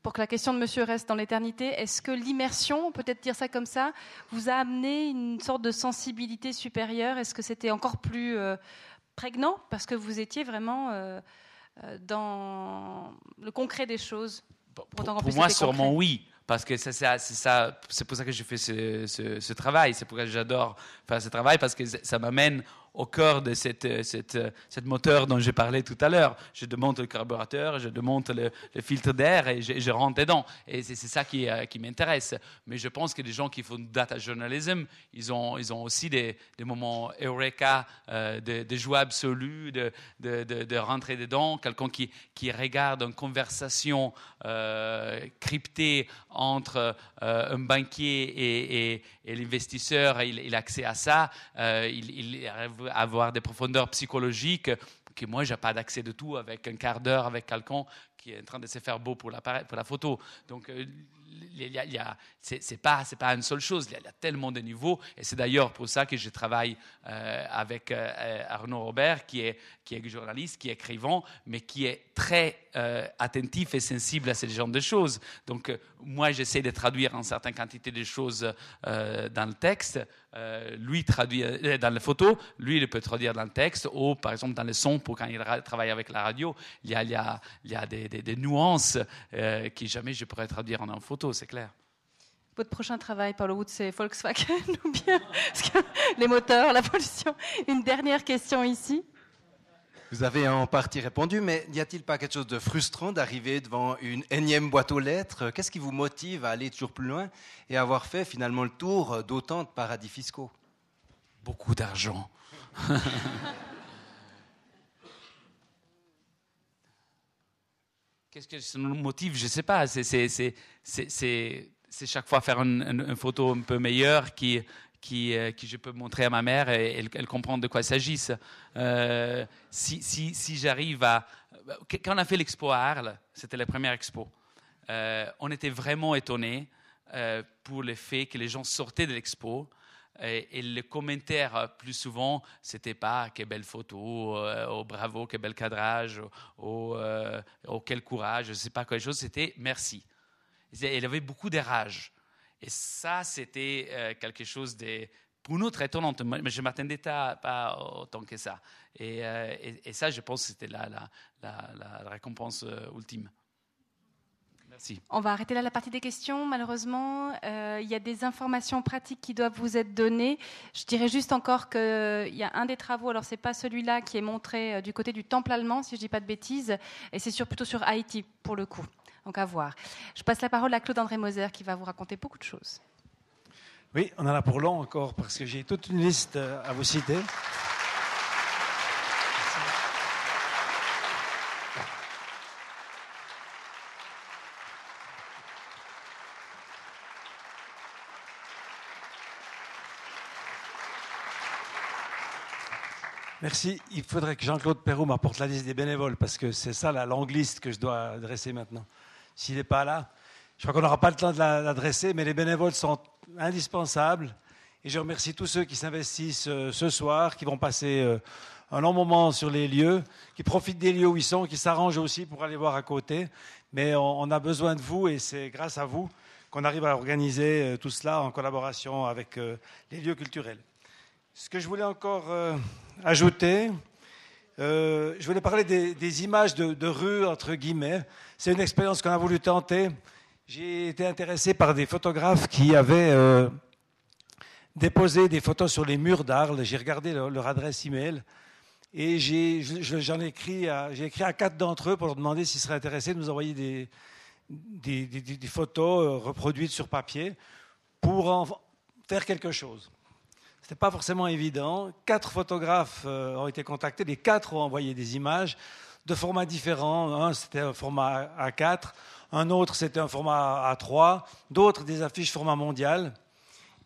Pour que la question de monsieur reste dans l'éternité, est-ce que l'immersion, peut-être dire ça comme ça, vous a amené une sorte de sensibilité supérieure? Est-ce que c'était encore plus euh, prégnant? Parce que vous étiez vraiment euh, euh, dans le concret des choses Pour, moi, sûrement oui parce que c'est ça, pour ça que je fais ce, ce travail, c'est pour ça que j'adore faire ce travail, parce que ça m'amène au cœur de cette, euh, euh, cette moteur dont j'ai parlé tout à l'heure. Je démonte le carburateur, je démonte le, filtre d'air et je, rentre dedans. Et c'est ça qui, euh, qui m'intéresse. Mais je pense que les gens qui font data journalism, ils ont, ils ont aussi des, moments eureka, de, joie absolue, de, de, rentrer dedans. Quelqu'un qui, qui regarde une conversation cryptée entre un banquier et, l'investisseur, il, il, a accès à ça. il, il avoir des profondeurs psychologiques que moi, je n'ai pas d'accès de tout avec un quart d'heure avec quelqu'un qui est en train de se faire beau pour la, pour la photo. Donc, euh, c'est pas pas une seule chose. Il y, a, tellement de niveaux et c'est d'ailleurs pour ça que je travaille euh, avec euh, Arnaud Robert, qui est qui est journaliste, qui est écrivain, mais qui est très attentif et sensible à ce genre de choses. Donc moi, j'essaie de traduire une certaine quantité de choses dans le texte. lui traduit dans les photos, lui il peut traduire dans le texte ou par exemple dans le son pour quand il travaille avec la radio. Il y a il y a, il y a des, des, des nuances qui jamais je pourrais traduire en photo c'est clair. Votre prochain travail, Paul Wood, c'est Volkswagen ou bien les moteurs, la pollution Une dernière question ici. Vous avez en partie répondu, mais n'y a-t-il pas quelque chose de frustrant d'arriver devant une énième boîte aux lettres? Qu'est-ce qui vous motive à aller toujours plus loin et avoir fait finalement le tour d'autant de paradis fiscaux? Beaucoup d'argent. Qu'est-ce que nous motive Je ne sais pas. C'est chaque fois faire une, photo un peu meilleure euh, qui, je peux montrer à ma mère et elle, comprend de quoi il s'agit. Euh, si j'arrive à... Quand on a fait l'expo à Arles, c'était la première expo, euh, on était vraiment étonnés pour le fait que les gens sortaient de l'expo et, le commentaire euh, plus souvent, c'était pas quelle belle photo, euh, oh, bravo, quel bel cadrage, oh, euh, oh, quel courage, je sais pas quelque chose, c'était merci. Il avait beaucoup de rage. Et ça, c'était quelque chose de, pour nous, très étonnant. Mais je ne m'attendais pas, autant que ça. Et, ça, je pense que c'était la, récompense ultime. On va arrêter là la partie des questions. Malheureusement, euh, il y a des informations pratiques qui doivent vous être données. Je dirais juste encore qu'il y a un des travaux, alors c'est pas celui-là qui est montré euh, du côté du temple allemand, si je dis pas de bêtises, et c'est sur, plutôt sur Haïti pour le coup. Donc à voir. Je passe la parole à Claude-André Moser qui va vous raconter beaucoup de choses. Oui, on en a pour long encore parce que j'ai toute une liste euh, à vous citer. Merci. Il faudrait que Jean-Claude Perrault m'apporte la liste des bénévoles, parce que c'est ça la longue liste que je dois adresser maintenant. S'il n'est pas là, je crois qu'on n'aura pas le temps de l'adresser, mais les bénévoles sont indispensables. Et je remercie tous ceux qui s'investissent euh, ce soir, qui vont passer euh, un long moment sur les lieux, qui profitent des lieux où ils sont, qui s'arrangent aussi pour aller voir à côté. Mais on, a besoin de vous et c'est grâce à vous qu'on arrive à organiser euh, tout cela en collaboration avec les lieux culturels. Ce que je voulais encore euh, ajouter, euh, je voulais parler des, images de, rue, entre guillemets. C'est une expérience qu'on a voulu tenter. J'ai été intéressé par des photographes qui avaient euh, déposé des photos sur les murs d'Arles. J'ai regardé leur, adresse email et j'en ai, écrit à, j'ai écrit à quatre d'entre eux pour leur demander s'ils seraient intéressés de nous envoyer des photos reproduites sur papier pour en faire quelque chose. Ce pas forcément évident. Quatre photographes euh, ont été contactés, les quatre ont envoyé des images de formats différents. Un, c'était un format A4, un autre, c'était un format A3, d'autres, des affiches format mondial.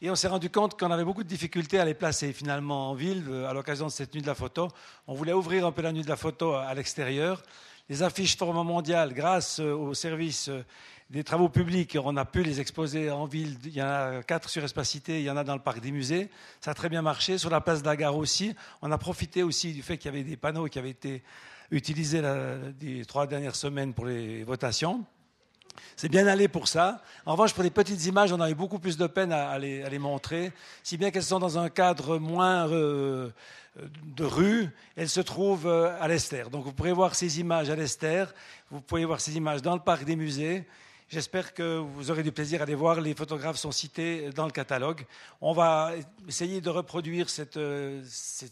Et on s'est rendu compte qu'on avait beaucoup de difficultés à les placer finalement en ville à l'occasion de cette nuit de la photo. On voulait ouvrir un peu la nuit de la photo à l'extérieur. Les affiches format mondial, grâce au service des travaux publics, on a pu les exposer en ville. Il y en a quatre sur Espacité, il y en a dans le parc des musées. Ça a très bien marché. Sur la place de la gare aussi. On a profité aussi du fait qu'il y avait des panneaux qui avaient été utilisés les trois dernières semaines pour les votations. C'est bien allé pour ça. En revanche, pour les petites images, on a eu beaucoup plus de peine à, les, montrer, si bien qu'elles sont dans un cadre moins euh, de rue. Elles se trouvent euh, à l'Esther. Donc vous pourrez voir ces images à l'Esther. Vous pouvez voir ces images dans le parc des musées. J'espère que vous aurez du plaisir à les voir. Les photographes sont cités dans le catalogue. On va essayer de reproduire cette, euh,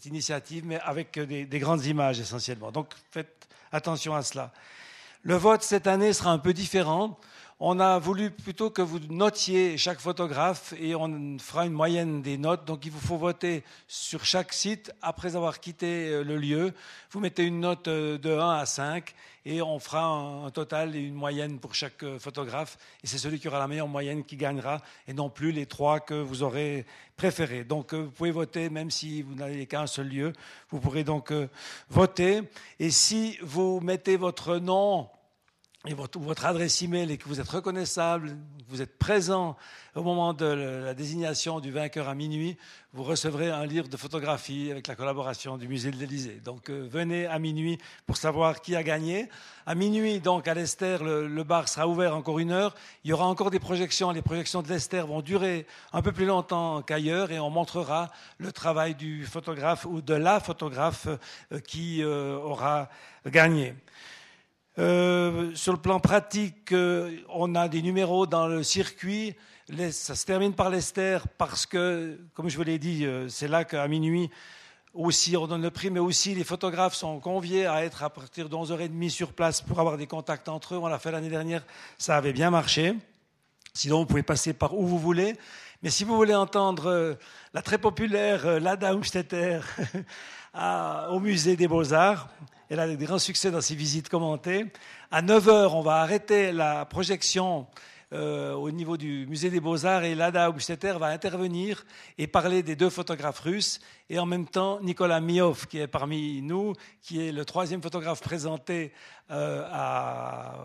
initiative, mais avec des, des, grandes images essentiellement. Donc faites attention à cela. Le vote cette année sera un peu différent. On a voulu plutôt que vous notiez chaque photographe et on fera une moyenne des notes. Donc il vous faut voter sur chaque site après avoir quitté euh, le lieu. Vous mettez une note euh, de 1 à 5 et on fera un, total et une moyenne pour chaque euh, photographe. Et c'est celui qui aura la meilleure moyenne qui gagnera et non plus les trois que vous aurez préférés. Donc vous pouvez voter même si vous n'avez qu'un seul lieu. Vous pourrez donc voter. Et si vous mettez votre nom et votre, votre, adresse email et que vous êtes reconnaissable, vous êtes présent au moment de la désignation du vainqueur à minuit, vous recevrez un livre de photographie avec la collaboration du musée de l'Élysée. Donc euh, venez à minuit pour savoir qui a gagné. À minuit, donc à l'Esther, le, bar sera ouvert encore une heure. Il y aura encore des projections. Les projections de l'Esther vont durer un peu plus longtemps qu'ailleurs et on montrera le travail du photographe ou de la photographe euh, qui euh, aura gagné. Euh, sur le plan pratique, euh, on a des numéros dans le circuit. ça se termine par l'Esther parce que, comme je vous l'ai dit, euh, c'est là qu'à minuit aussi on donne le prix, mais aussi les photographes sont conviés à être à partir de 11h30 sur place pour avoir des contacts entre eux. On l'a fait l'année dernière, ça avait bien marché. Sinon, vous pouvez passer par où vous voulez. Mais si vous voulez entendre la très populaire Lada Umstetter au musée des Beaux-Arts, elle a des grands succès dans ses visites commentées. À 9h, on va arrêter la projection euh, au niveau du musée des beaux-arts et Lada Obsteter va intervenir et parler des deux photographes russes et en même temps Nicolas Miov qui est parmi nous, qui est le troisième photographe présenté euh,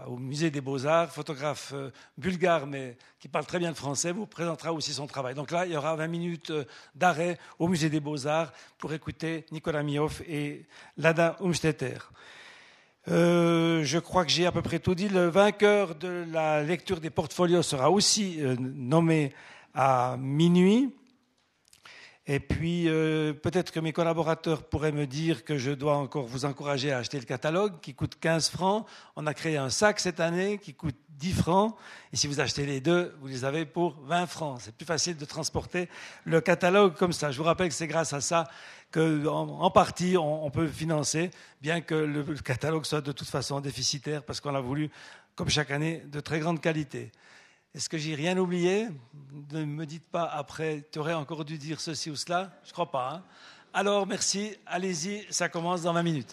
au musée des beaux-arts, photographe euh, bulgare mais qui parle très bien le français, vous présentera aussi son travail. Donc là, il y aura 20 minutes d'arrêt au musée des beaux-arts pour écouter Nicolas Miov et Lada Umstetter. Euh, je crois que j'ai à peu près tout dit. Le vainqueur de la lecture des portfolios sera aussi euh, nommé à minuit. Et puis, euh, peut-être que mes collaborateurs pourraient me dire que je dois encore vous encourager à acheter le catalogue qui coûte 15 francs. On a créé un sac cette année qui coûte 10 francs. Et si vous achetez les deux, vous les avez pour 20 francs. C'est plus facile de transporter le catalogue comme ça. Je vous rappelle que c'est grâce à ça qu'en en partie, on, peut financer, bien que le, catalogue soit de toute façon déficitaire, parce qu'on a voulu, comme chaque année, de très grande qualité. Est-ce que j'ai rien oublié? Ne me dites pas après, tu aurais encore dû dire ceci ou cela? Je ne crois pas. Hein. Alors, merci, allez-y, ça commence dans 20 minutes.